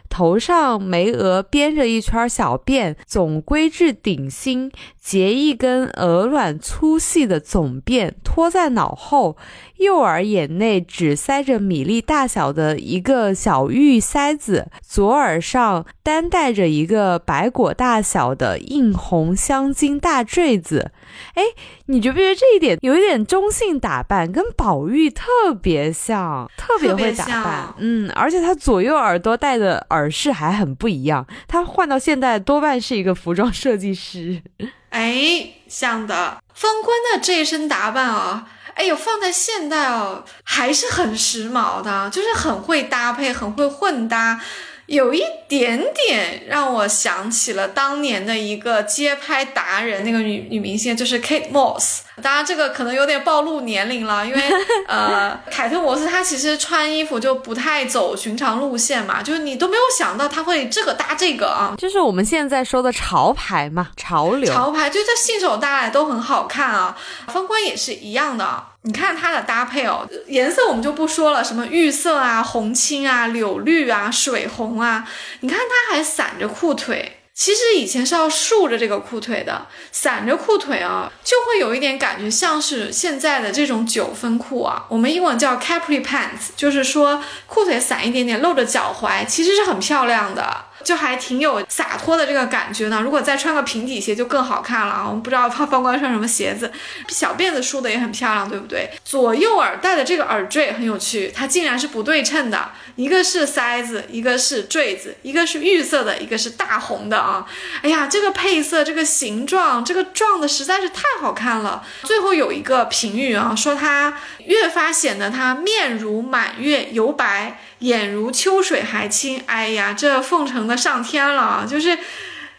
头上眉额编着一圈小辫，总归至顶心，结一根鹅卵粗细的总辫，拖在脑后。右耳眼内只塞着米粒大小的一个小玉塞子，左耳上单戴着一个白果大小的硬红镶金大坠子。哎，你觉不觉得这一点有一点中性打扮，跟宝玉特别像，特别会打扮。嗯，而且他左右耳朵戴的耳饰还很不一样。他换到现代多半是一个服装设计师。哎，像的，方官的这一身打扮啊。哎呦，放在现代哦，还是很时髦的，就是很会搭配，很会混搭。有一点点让我想起了当年的一个街拍达人，那个女女明星就是 Kate Moss。当然，这个可能有点暴露年龄了，因为 呃，凯特摩斯她其实穿衣服就不太走寻常路线嘛，就是你都没有想到她会这个搭这个啊，就是我们现在说的潮牌嘛，潮流。潮牌就这信手搭来都很好看啊，方官也是一样的。你看它的搭配哦，颜色我们就不说了，什么玉色啊、红青啊、柳绿啊、水红啊。你看它还散着裤腿，其实以前是要竖着这个裤腿的，散着裤腿啊，就会有一点感觉像是现在的这种九分裤啊。我们英文叫 capri pants，就是说裤腿散一点点，露着脚踝，其实是很漂亮的。就还挺有洒脱的这个感觉呢。如果再穿个平底鞋就更好看了啊！我们不知道方方官穿什么鞋子，小辫子梳的也很漂亮，对不对？左右耳戴的这个耳坠很有趣，它竟然是不对称的，一个是塞子，一个是坠子，一个是玉色的，一个是大红的啊！哎呀，这个配色，这个形状，这个撞的实在是太好看了。最后有一个评语啊，说它越发显得它面如满月，油白。眼如秋水还清，哎呀，这奉承的上天了，就是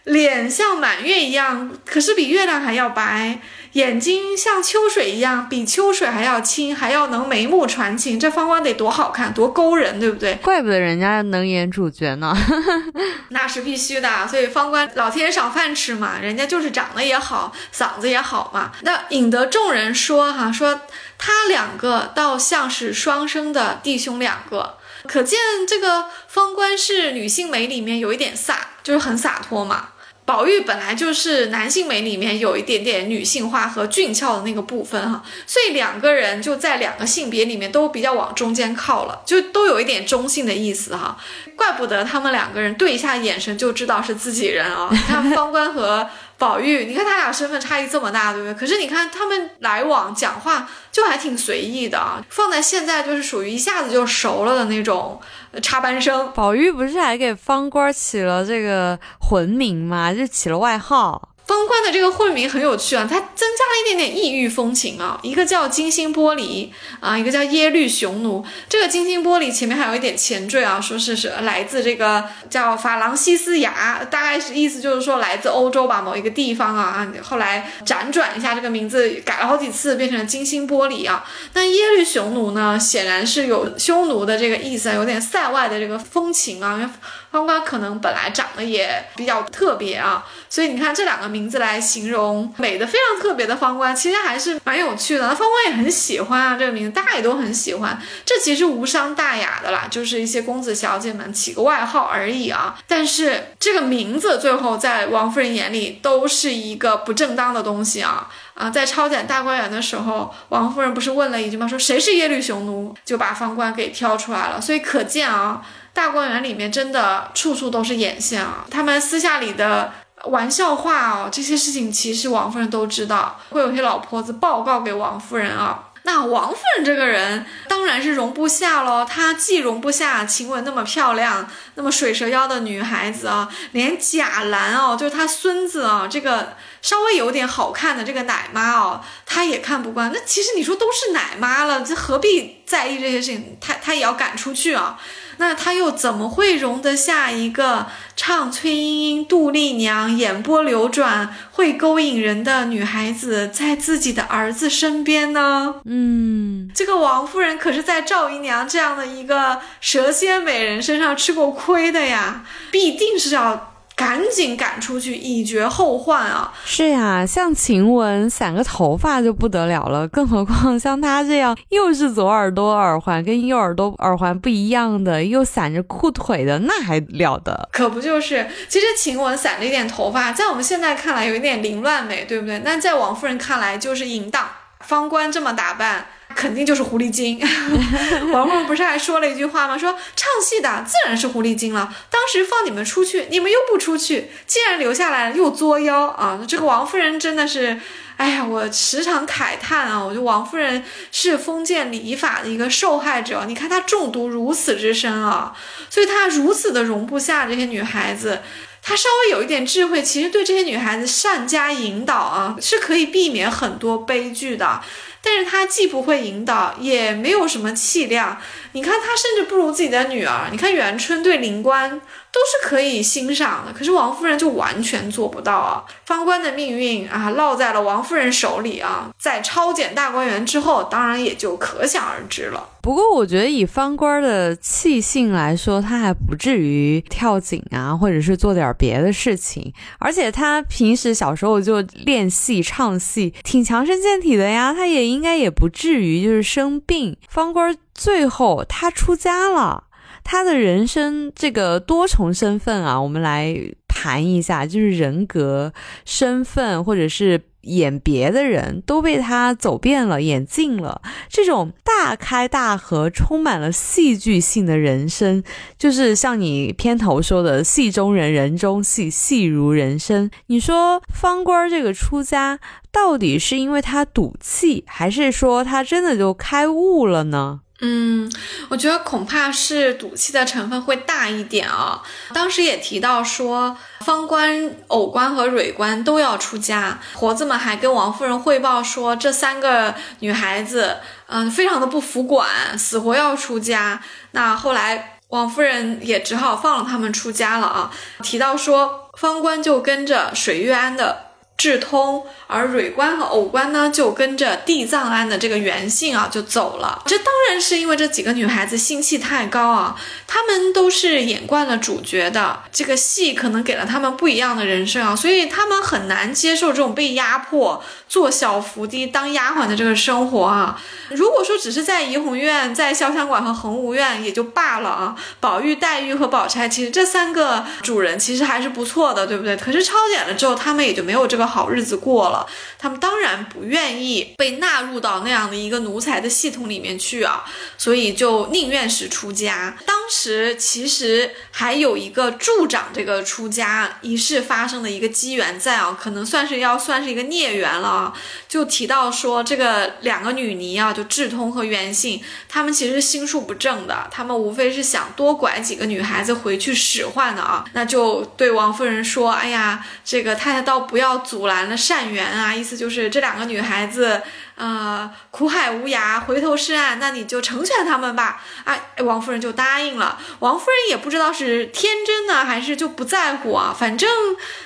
脸像满月一样，可是比月亮还要白；眼睛像秋水一样，比秋水还要清，还要能眉目传情。这方官得多好看，多勾人，对不对？怪不得人家能演主角呢，那是必须的。所以方官老天赏饭吃嘛，人家就是长得也好，嗓子也好嘛。那引得众人说哈，说他两个倒像是双生的弟兄两个。可见这个方官是女性美里面有一点飒，就是很洒脱嘛。宝玉本来就是男性美里面有一点点女性化和俊俏的那个部分哈，所以两个人就在两个性别里面都比较往中间靠了，就都有一点中性的意思哈。怪不得他们两个人对一下眼神就知道是自己人啊。你看方官和。宝玉，你看他俩身份差异这么大，对不对？可是你看他们来往讲话就还挺随意的啊，放在现在就是属于一下子就熟了的那种插班生。宝玉不是还给方官起了这个魂名嘛？就起了外号。封官的这个混名很有趣啊，它增加了一点点异域风情啊。一个叫金星玻璃啊，一个叫耶律雄奴。这个金星玻璃前面还有一点前缀啊，说是是来自这个叫法郎西斯雅，大概是意思就是说来自欧洲吧，某一个地方啊。后来辗转一下这个名字改了好几次，变成了金星玻璃啊。那耶律雄奴呢，显然是有匈奴的这个意思，啊有点塞外的这个风情啊。方官可能本来长得也比较特别啊，所以你看这两个名字来形容美的非常特别的方官，其实还是蛮有趣的。那方官也很喜欢啊，这个名字大家也都很喜欢，这其实无伤大雅的啦，就是一些公子小姐们起个外号而已啊。但是这个名字最后在王夫人眼里都是一个不正当的东西啊啊！在抄检大观园的时候，王夫人不是问了一句吗？说谁是耶律雄奴，就把方官给挑出来了。所以可见啊。大观园里面真的处处都是眼线啊！他们私下里的玩笑话哦，这些事情其实王夫人都知道，会有些老婆子报告给王夫人啊。那王夫人这个人当然是容不下喽，她既容不下晴雯那么漂亮、那么水蛇腰的女孩子啊，连贾兰哦，就是她孙子啊，这个稍微有点好看的这个奶妈哦，她也看不惯。那其实你说都是奶妈了，这何必在意这些事情？她她也要赶出去啊。那她又怎么会容得下一个唱崔莺莺、杜丽娘、眼波流转、会勾引人的女孩子在自己的儿子身边呢？嗯，这个王夫人可是在赵姨娘这样的一个蛇蝎美人身上吃过亏的呀，必定是要。赶紧赶出去，以绝后患啊！是呀，像晴雯散个头发就不得了了，更何况像她这样，又是左耳朵耳环跟右耳朵耳环不一样的，又散着裤腿的，那还了得？可不就是？其实晴雯散了一点头发，在我们现在看来有一点凌乱美，对不对？那在王夫人看来就是淫荡。方官这么打扮。肯定就是狐狸精。王后不是还说了一句话吗？说唱戏的自然是狐狸精了。当时放你们出去，你们又不出去，既然留下来了又作妖啊！这个王夫人真的是，哎呀，我时常慨叹啊！我觉得王夫人是封建礼法的一个受害者。你看她中毒如此之深啊，所以她如此的容不下这些女孩子。他稍微有一点智慧，其实对这些女孩子善加引导啊，是可以避免很多悲剧的。但是他既不会引导，也没有什么气量。你看他甚至不如自己的女儿。你看元春对灵官。都是可以欣赏的，可是王夫人就完全做不到啊！方官的命运啊，落在了王夫人手里啊，在超检大观园之后，当然也就可想而知了。不过，我觉得以方官的气性来说，他还不至于跳井啊，或者是做点别的事情。而且他平时小时候就练戏、唱戏，挺强身健体的呀，他也应该也不至于就是生病。方官最后他出家了。他的人生这个多重身份啊，我们来盘一下，就是人格、身份，或者是演别的人都被他走遍了、演尽了。这种大开大合、充满了戏剧性的人生，就是像你片头说的“戏中人，人中戏，戏如人生”。你说方官这个出家，到底是因为他赌气，还是说他真的就开悟了呢？嗯，我觉得恐怕是赌气的成分会大一点啊。当时也提到说，方官、藕官和蕊官都要出家。婆子们还跟王夫人汇报说，这三个女孩子，嗯，非常的不服管，死活要出家。那后来王夫人也只好放了他们出家了啊。提到说，方官就跟着水月庵的。智通，而蕊官和藕官呢，就跟着地藏庵的这个原性啊，就走了。这当然是因为这几个女孩子心气太高啊，她们都是演惯了主角的，这个戏可能给了她们不一样的人生啊，所以她们很难接受这种被压迫。做小伏低当丫鬟的这个生活啊，如果说只是在怡红院、在潇湘馆和恒芜院也就罢了啊。宝玉、黛玉和宝钗，其实这三个主人其实还是不错的，对不对？可是抄检了之后，他们也就没有这个好日子过了。他们当然不愿意被纳入到那样的一个奴才的系统里面去啊，所以就宁愿是出家。当时其实还有一个助长这个出家仪式发生的一个机缘在啊，可能算是要算是一个孽缘了。啊，就提到说这个两个女尼啊，就智通和元信，他们其实心术不正的，他们无非是想多拐几个女孩子回去使唤的啊，那就对王夫人说，哎呀，这个太太倒不要阻拦了善缘啊，意思就是这两个女孩子。呃，苦海无涯，回头是岸，那你就成全他们吧。哎，王夫人就答应了。王夫人也不知道是天真呢，还是就不在乎啊。反正，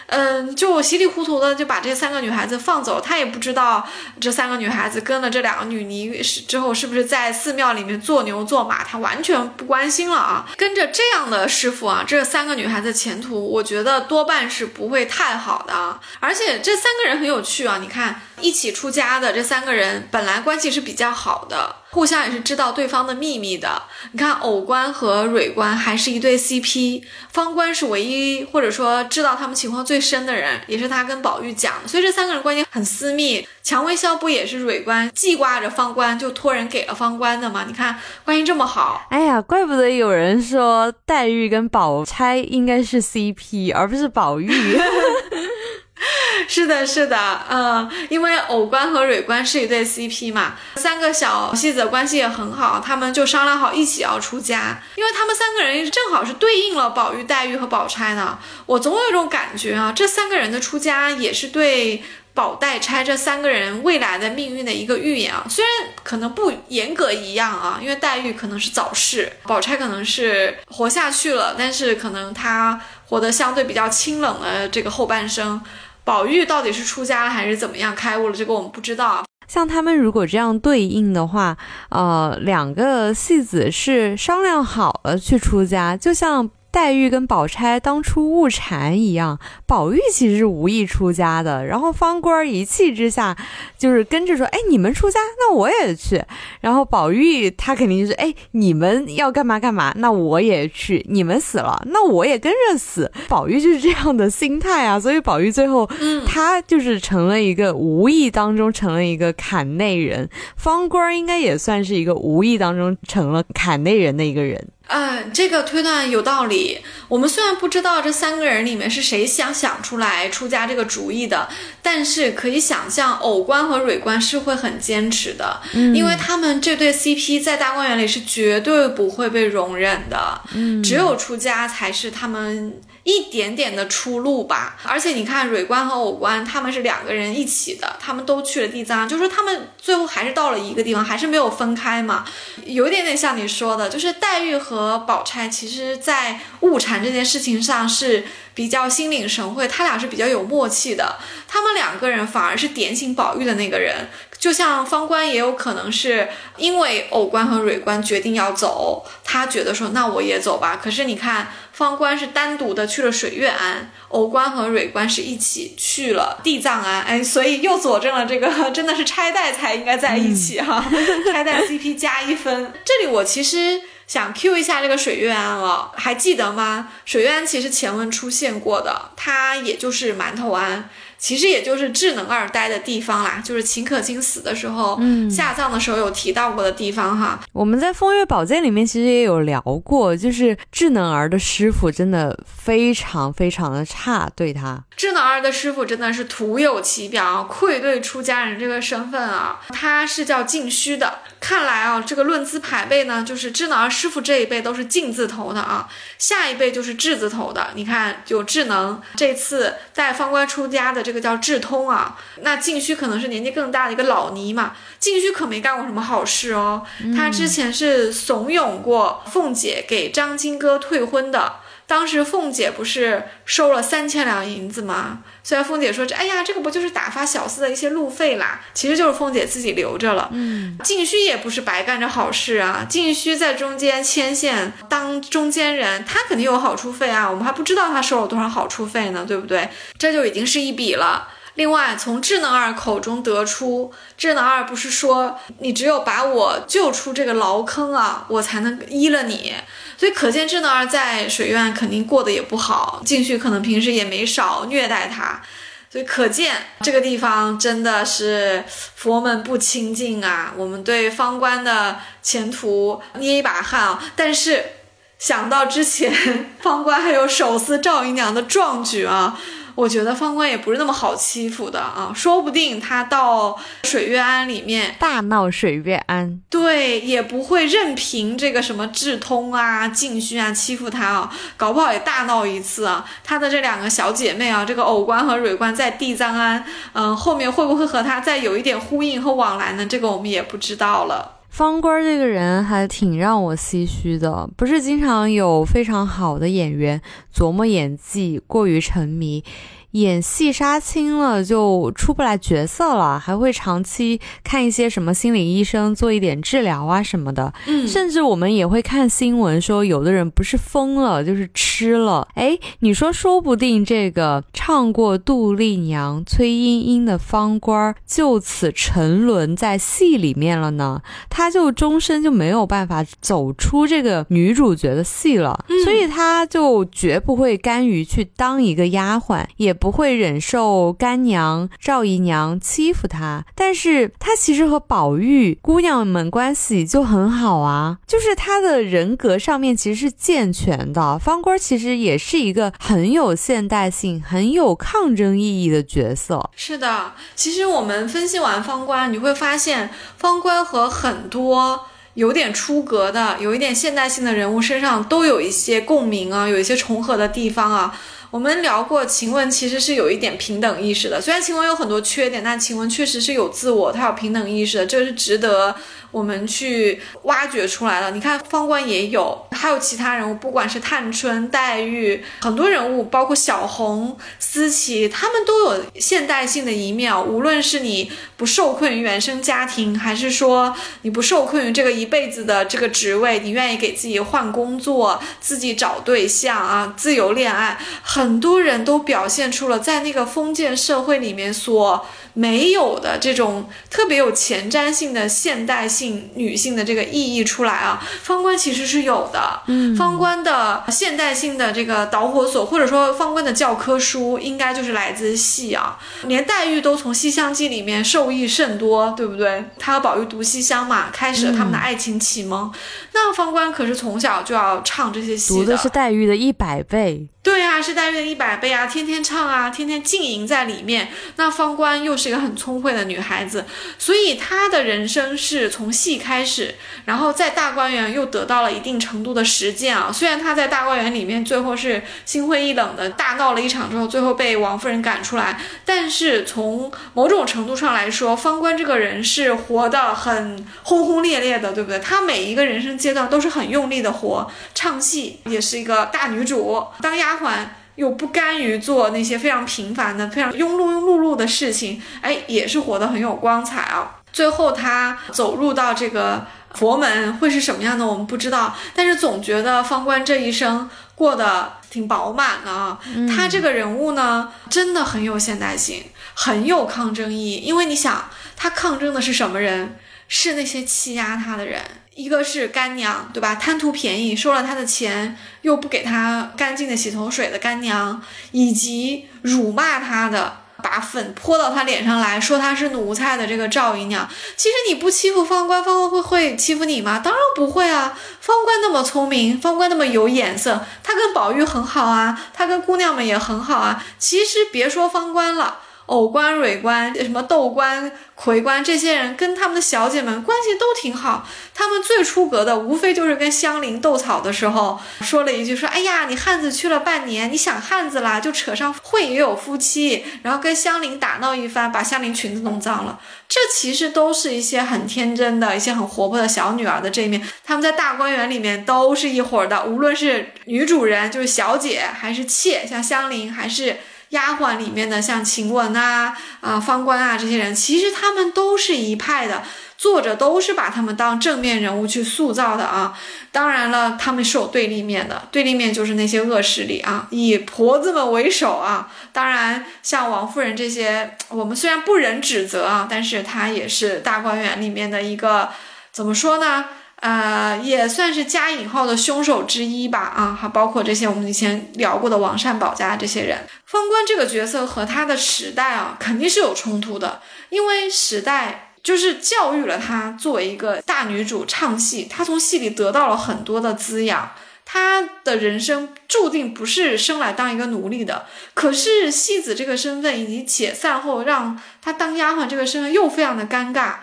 嗯，就稀里糊涂的就把这三个女孩子放走。她也不知道这三个女孩子跟了这两个女尼之后是不是在寺庙里面做牛做马，她完全不关心了啊。跟着这样的师傅啊，这三个女孩子前途，我觉得多半是不会太好的啊。而且这三个人很有趣啊，你看。一起出家的这三个人人本来关系是比较好的，互相也是知道对方的秘密的。你看，藕官和蕊官还是一对 CP，方官是唯一或者说知道他们情况最深的人，也是他跟宝玉讲的，所以这三个人关系很私密。蔷薇霄不也是蕊官记挂着方官，就托人给了方官的吗？你看关系这么好，哎呀，怪不得有人说黛玉跟宝钗应该是 CP，而不是宝玉。是的，是的，嗯，因为藕官和蕊官是一对 CP 嘛，三个小戏子关系也很好，他们就商量好一起要出家，因为他们三个人正好是对应了宝玉、黛玉和宝钗的。我总有一种感觉啊，这三个人的出家也是对。宝黛钗这三个人未来的命运的一个预言啊，虽然可能不严格一样啊，因为黛玉可能是早逝，宝钗可能是活下去了，但是可能她活得相对比较清冷的这个后半生。宝玉到底是出家了还是怎么样开悟了，这个我们不知道。像他们如果这样对应的话，呃，两个戏子是商量好了去出家，就像。黛玉跟宝钗当初误禅一样，宝玉其实是无意出家的，然后方官一气之下就是跟着说：“哎，你们出家，那我也去。”然后宝玉他肯定就是：“哎，你们要干嘛干嘛，那我也去。你们死了，那我也跟着死。”宝玉就是这样的心态啊，所以宝玉最后他就是成了一个无意当中成了一个坎内人，方官应该也算是一个无意当中成了坎内人的一个人。嗯，这个推断有道理。我们虽然不知道这三个人里面是谁想想出来出家这个主意的，但是可以想象，偶官和蕊官是会很坚持的，因为他们这对 CP 在大观园里是绝对不会被容忍的。嗯，只有出家才是他们。一点点的出路吧，而且你看蕊官和藕官他们是两个人一起的，他们都去了地藏，就是他们最后还是到了一个地方，还是没有分开嘛，有一点点像你说的，就是黛玉和宝钗其实在误产这件事情上是比较心领神会，他俩是比较有默契的，他们两个人反而是点醒宝玉的那个人。就像方官也有可能是因为藕官和蕊官决定要走，他觉得说那我也走吧。可是你看，方官是单独的去了水月庵，偶官和蕊官是一起去了地藏庵。哎，所以又佐证了这个 真的是拆代才应该在一起哈，拆代 CP 加一分。这里我其实想 Q 一下这个水月庵了，还记得吗？水月庵其实前文出现过的，它也就是馒头庵。其实也就是智能二呆的地方啦，就是秦可卿死的时候，嗯，下葬的时候有提到过的地方哈。我们在《风月宝鉴》里面其实也有聊过，就是智能儿的师傅真的非常非常的差，对他。智能儿的师傅真的是徒有其表，愧对出家人这个身份啊。他是叫静虚的，看来啊，这个论资排辈呢，就是智能儿师傅这一辈都是进字头的啊，下一辈就是智字头的。你看，有智能，这次带方官出家的这。个叫智通啊，那静虚可能是年纪更大的一个老尼嘛。静虚可没干过什么好事哦，他之前是怂恿过凤姐给张金哥退婚的。当时凤姐不是收了三千两银子吗？虽然凤姐说这，哎呀，这个不就是打发小厮的一些路费啦，其实就是凤姐自己留着了。嗯，静虚也不是白干这好事啊，静虚在中间牵线当中间人，他肯定有好处费啊，我们还不知道他收了多少好处费呢，对不对？这就已经是一笔了。另外，从智能二口中得出，智能二不是说你只有把我救出这个牢坑啊，我才能依了你。所以可见智能二在水院肯定过得也不好，静旭可能平时也没少虐待他，所以可见这个地方真的是佛门不清净啊！我们对方官的前途捏一把汗啊！但是想到之前方官还有手撕赵姨娘的壮举啊！我觉得方官也不是那么好欺负的啊，说不定他到水月庵里面大闹水月庵，对，也不会任凭这个什么智通啊、静虚啊欺负他啊，搞不好也大闹一次啊。他的这两个小姐妹啊，这个偶官和蕊官在地藏庵，嗯，后面会不会和他再有一点呼应和往来呢？这个我们也不知道了。方官这个人还挺让我唏嘘的，不是经常有非常好的演员琢磨演技过于沉迷。演戏杀青了就出不来角色了，还会长期看一些什么心理医生做一点治疗啊什么的。嗯，甚至我们也会看新闻说，有的人不是疯了就是吃了。哎，你说说不定这个唱过杜丽娘、崔莺莺的方官就此沉沦在戏里面了呢？他就终身就没有办法走出这个女主角的戏了，所以他就绝不会甘于去当一个丫鬟，也。不会忍受干娘赵姨娘欺负她，但是她其实和宝玉姑娘们关系就很好啊，就是她的人格上面其实是健全的。方官其实也是一个很有现代性、很有抗争意义的角色。是的，其实我们分析完方官，你会发现方官和很多。有点出格的，有一点现代性的人物身上都有一些共鸣啊，有一些重合的地方啊。我们聊过，晴雯其实是有一点平等意识的，虽然晴雯有很多缺点，但晴雯确实是有自我，她有平等意识的，这是值得。我们去挖掘出来了，你看方官也有，还有其他人物，不管是探春、黛玉，很多人物，包括小红、思琪，他们都有现代性的一面。无论是你不受困于原生家庭，还是说你不受困于这个一辈子的这个职位，你愿意给自己换工作、自己找对象啊，自由恋爱，很多人都表现出了在那个封建社会里面所。没有的这种特别有前瞻性的现代性女性的这个意义出来啊，方官其实是有的。嗯，方官的现代性的这个导火索，或者说方官的教科书，应该就是来自戏啊。连黛玉都从《西厢记》里面受益甚多，对不对？她和宝玉读西厢嘛，开始了他们的爱情启蒙。那方官可是从小就要唱这些戏的，读的是黛玉的一百倍。对啊，是黛玉的一百倍啊，天天唱啊，天天浸淫在里面。那方官又是一个很聪慧的女孩子，所以她的人生是从戏开始，然后在大观园又得到了一定程度的实践啊。虽然她在大观园里面最后是心灰意冷的，大闹了一场之后，最后被王夫人赶出来，但是从某种程度上来说，方官这个人是活得很轰轰烈烈的，对不对？她每一个人生阶段都是很用力的活，唱戏也是一个大女主，当丫。鬟又不甘于做那些非常平凡的、非常庸碌庸碌碌的事情，哎，也是活得很有光彩啊。最后她走入到这个佛门会是什么样的，我们不知道。但是总觉得方官这一生过得挺饱满的啊。他这个人物呢，真的很有现代性，很有抗争意义。因为你想，他抗争的是什么人？是那些欺压他的人。一个是干娘，对吧？贪图便宜，收了他的钱，又不给他干净的洗头水的干娘，以及辱骂他的，把粉泼到他脸上来说他是奴才的这个赵姨娘。其实你不欺负方官，方官会会欺负你吗？当然不会啊！方官那么聪明，方官那么有眼色，他跟宝玉很好啊，他跟姑娘们也很好啊。其实别说方官了。藕官、蕊官、什么豆官、魁官，这些人跟他们的小姐们关系都挺好。他们最出格的，无非就是跟香菱斗草的时候说了一句：“说哎呀，你汉子去了半年，你想汉子啦？”就扯上会也有夫妻，然后跟香菱打闹一番，把香菱裙子弄脏了。这其实都是一些很天真的一些很活泼的小女儿的这一面。他们在大观园里面都是一伙的，无论是女主人就是小姐，还是妾，像香菱，还是。丫鬟里面的像晴雯啊、啊方官啊这些人，其实他们都是一派的，作者都是把他们当正面人物去塑造的啊。当然了，他们是有对立面的，对立面就是那些恶势力啊，以婆子们为首啊。当然，像王夫人这些，我们虽然不忍指责啊，但是她也是大观园里面的一个，怎么说呢？呃，也算是加引号的凶手之一吧，啊，还包括这些我们以前聊过的王善保家这些人。方官这个角色和他的时代啊，肯定是有冲突的，因为时代就是教育了她作为一个大女主唱戏，她从戏里得到了很多的滋养，她的人生注定不是生来当一个奴隶的。可是戏子这个身份以及解散后让她当丫鬟这个身份又非常的尴尬。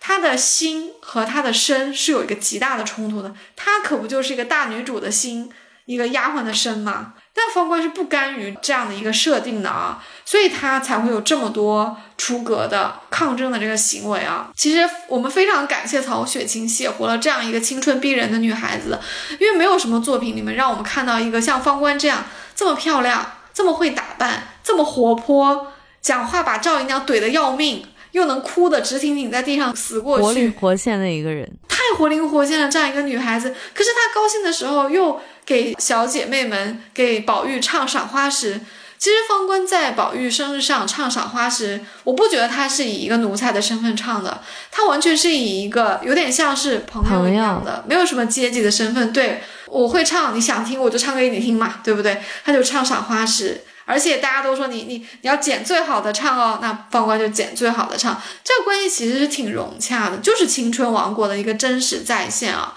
她的心和她的身是有一个极大的冲突的，她可不就是一个大女主的心，一个丫鬟的身吗？但方官是不甘于这样的一个设定的啊，所以她才会有这么多出格的抗争的这个行为啊。其实我们非常感谢曹雪芹写活了这样一个青春逼人的女孩子，因为没有什么作品里面让我们看到一个像方官这样这么漂亮、这么会打扮、这么活泼，讲话把赵姨娘怼得要命。又能哭的直挺挺在地上死过去，活灵活现的一个人，太活灵活现了。这样一个女孩子，可是她高兴的时候又给小姐妹们、给宝玉唱赏花时。其实方官在宝玉生日上唱赏花时，我不觉得他是以一个奴才的身份唱的，他完全是以一个有点像是朋友一样的，没有什么阶级的身份。对我会唱，你想听我就唱给你听嘛，对不对？他就唱赏花时。而且大家都说你你你要剪最好的唱哦，那方官就剪最好的唱，这个关系其实是挺融洽的，就是青春王国的一个真实再现啊。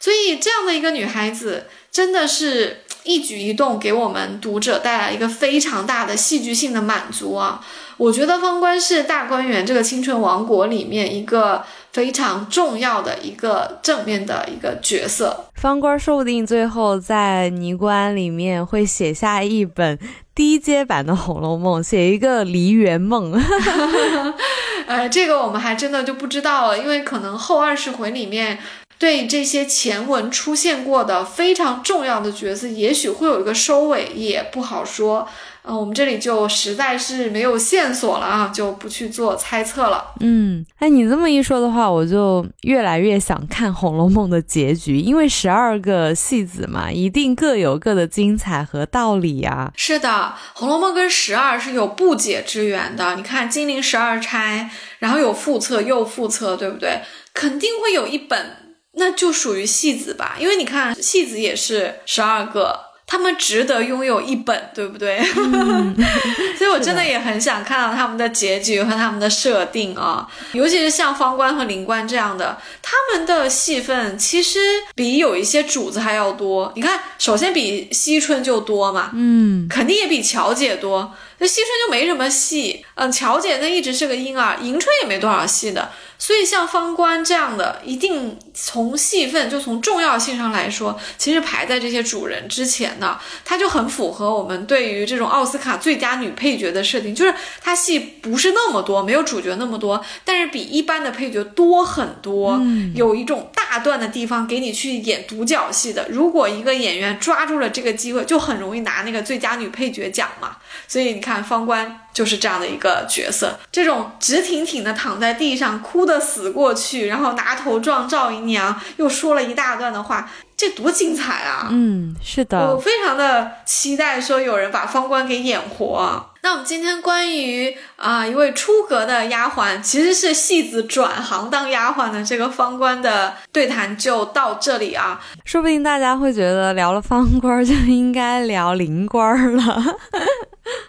所以这样的一个女孩子，真的是一举一动给我们读者带来一个非常大的戏剧性的满足啊！我觉得方官是大观园这个青春王国里面一个非常重要的一个正面的一个角色。方官说不定最后在尼姑庵里面会写下一本低阶版的《红楼梦》，写一个梨园梦。呃，这个我们还真的就不知道了，因为可能后二十回里面。对这些前文出现过的非常重要的角色，也许会有一个收尾，也不好说。嗯，我们这里就实在是没有线索了啊，就不去做猜测了。嗯，哎，你这么一说的话，我就越来越想看《红楼梦》的结局，因为十二个戏子嘛，一定各有各的精彩和道理呀。是的，《红楼梦》跟十二是有不解之缘的。你看金陵十二钗，然后有复册又复册，对不对？肯定会有一本。那就属于戏子吧，因为你看戏子也是十二个，他们值得拥有一本，对不对？所以我真的也很想看到他们的结局和他们的设定啊，尤其是像方官和林官这样的，他们的戏份其实比有一些主子还要多。你看，首先比惜春就多嘛，嗯，肯定也比乔姐多。那惜春就没什么戏，嗯，乔姐那一直是个婴儿，迎春也没多少戏的。所以像方官这样的，一定从戏份就从重要性上来说，其实排在这些主人之前的，他就很符合我们对于这种奥斯卡最佳女配角的设定，就是它戏不是那么多，没有主角那么多，但是比一般的配角多很多，有一种大段的地方给你去演独角戏的。如果一个演员抓住了这个机会，就很容易拿那个最佳女配角奖嘛。所以你看方官。就是这样的一个角色，这种直挺挺的躺在地上哭的死过去，然后拿头撞赵姨娘，又说了一大段的话，这多精彩啊！嗯，是的，我非常的期待说有人把方官给演活。那我们今天关于啊一位出阁的丫鬟，其实是戏子转行当丫鬟的这个方官的对谈就到这里啊。说不定大家会觉得聊了方官就应该聊灵官了。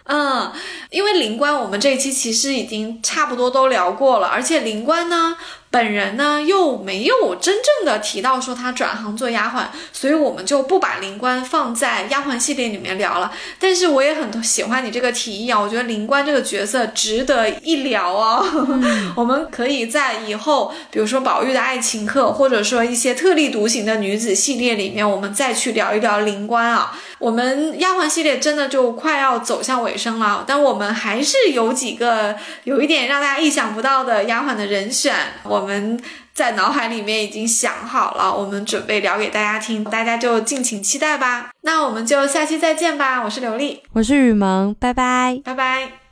嗯，因为灵官我们这一期其实已经差不多都聊过了，而且灵官呢。本人呢又没有真正的提到说他转行做丫鬟，所以我们就不把灵官放在丫鬟系列里面聊了。但是我也很喜欢你这个提议啊，我觉得灵官这个角色值得一聊啊。我们可以在以后，比如说宝玉的爱情课，或者说一些特立独行的女子系列里面，我们再去聊一聊灵官啊。我们丫鬟系列真的就快要走向尾声了，但我们还是有几个有一点让大家意想不到的丫鬟的人选，我们在脑海里面已经想好了，我们准备聊给大家听，大家就敬请期待吧。那我们就下期再见吧，我是刘丽，我是雨萌，拜拜，拜拜。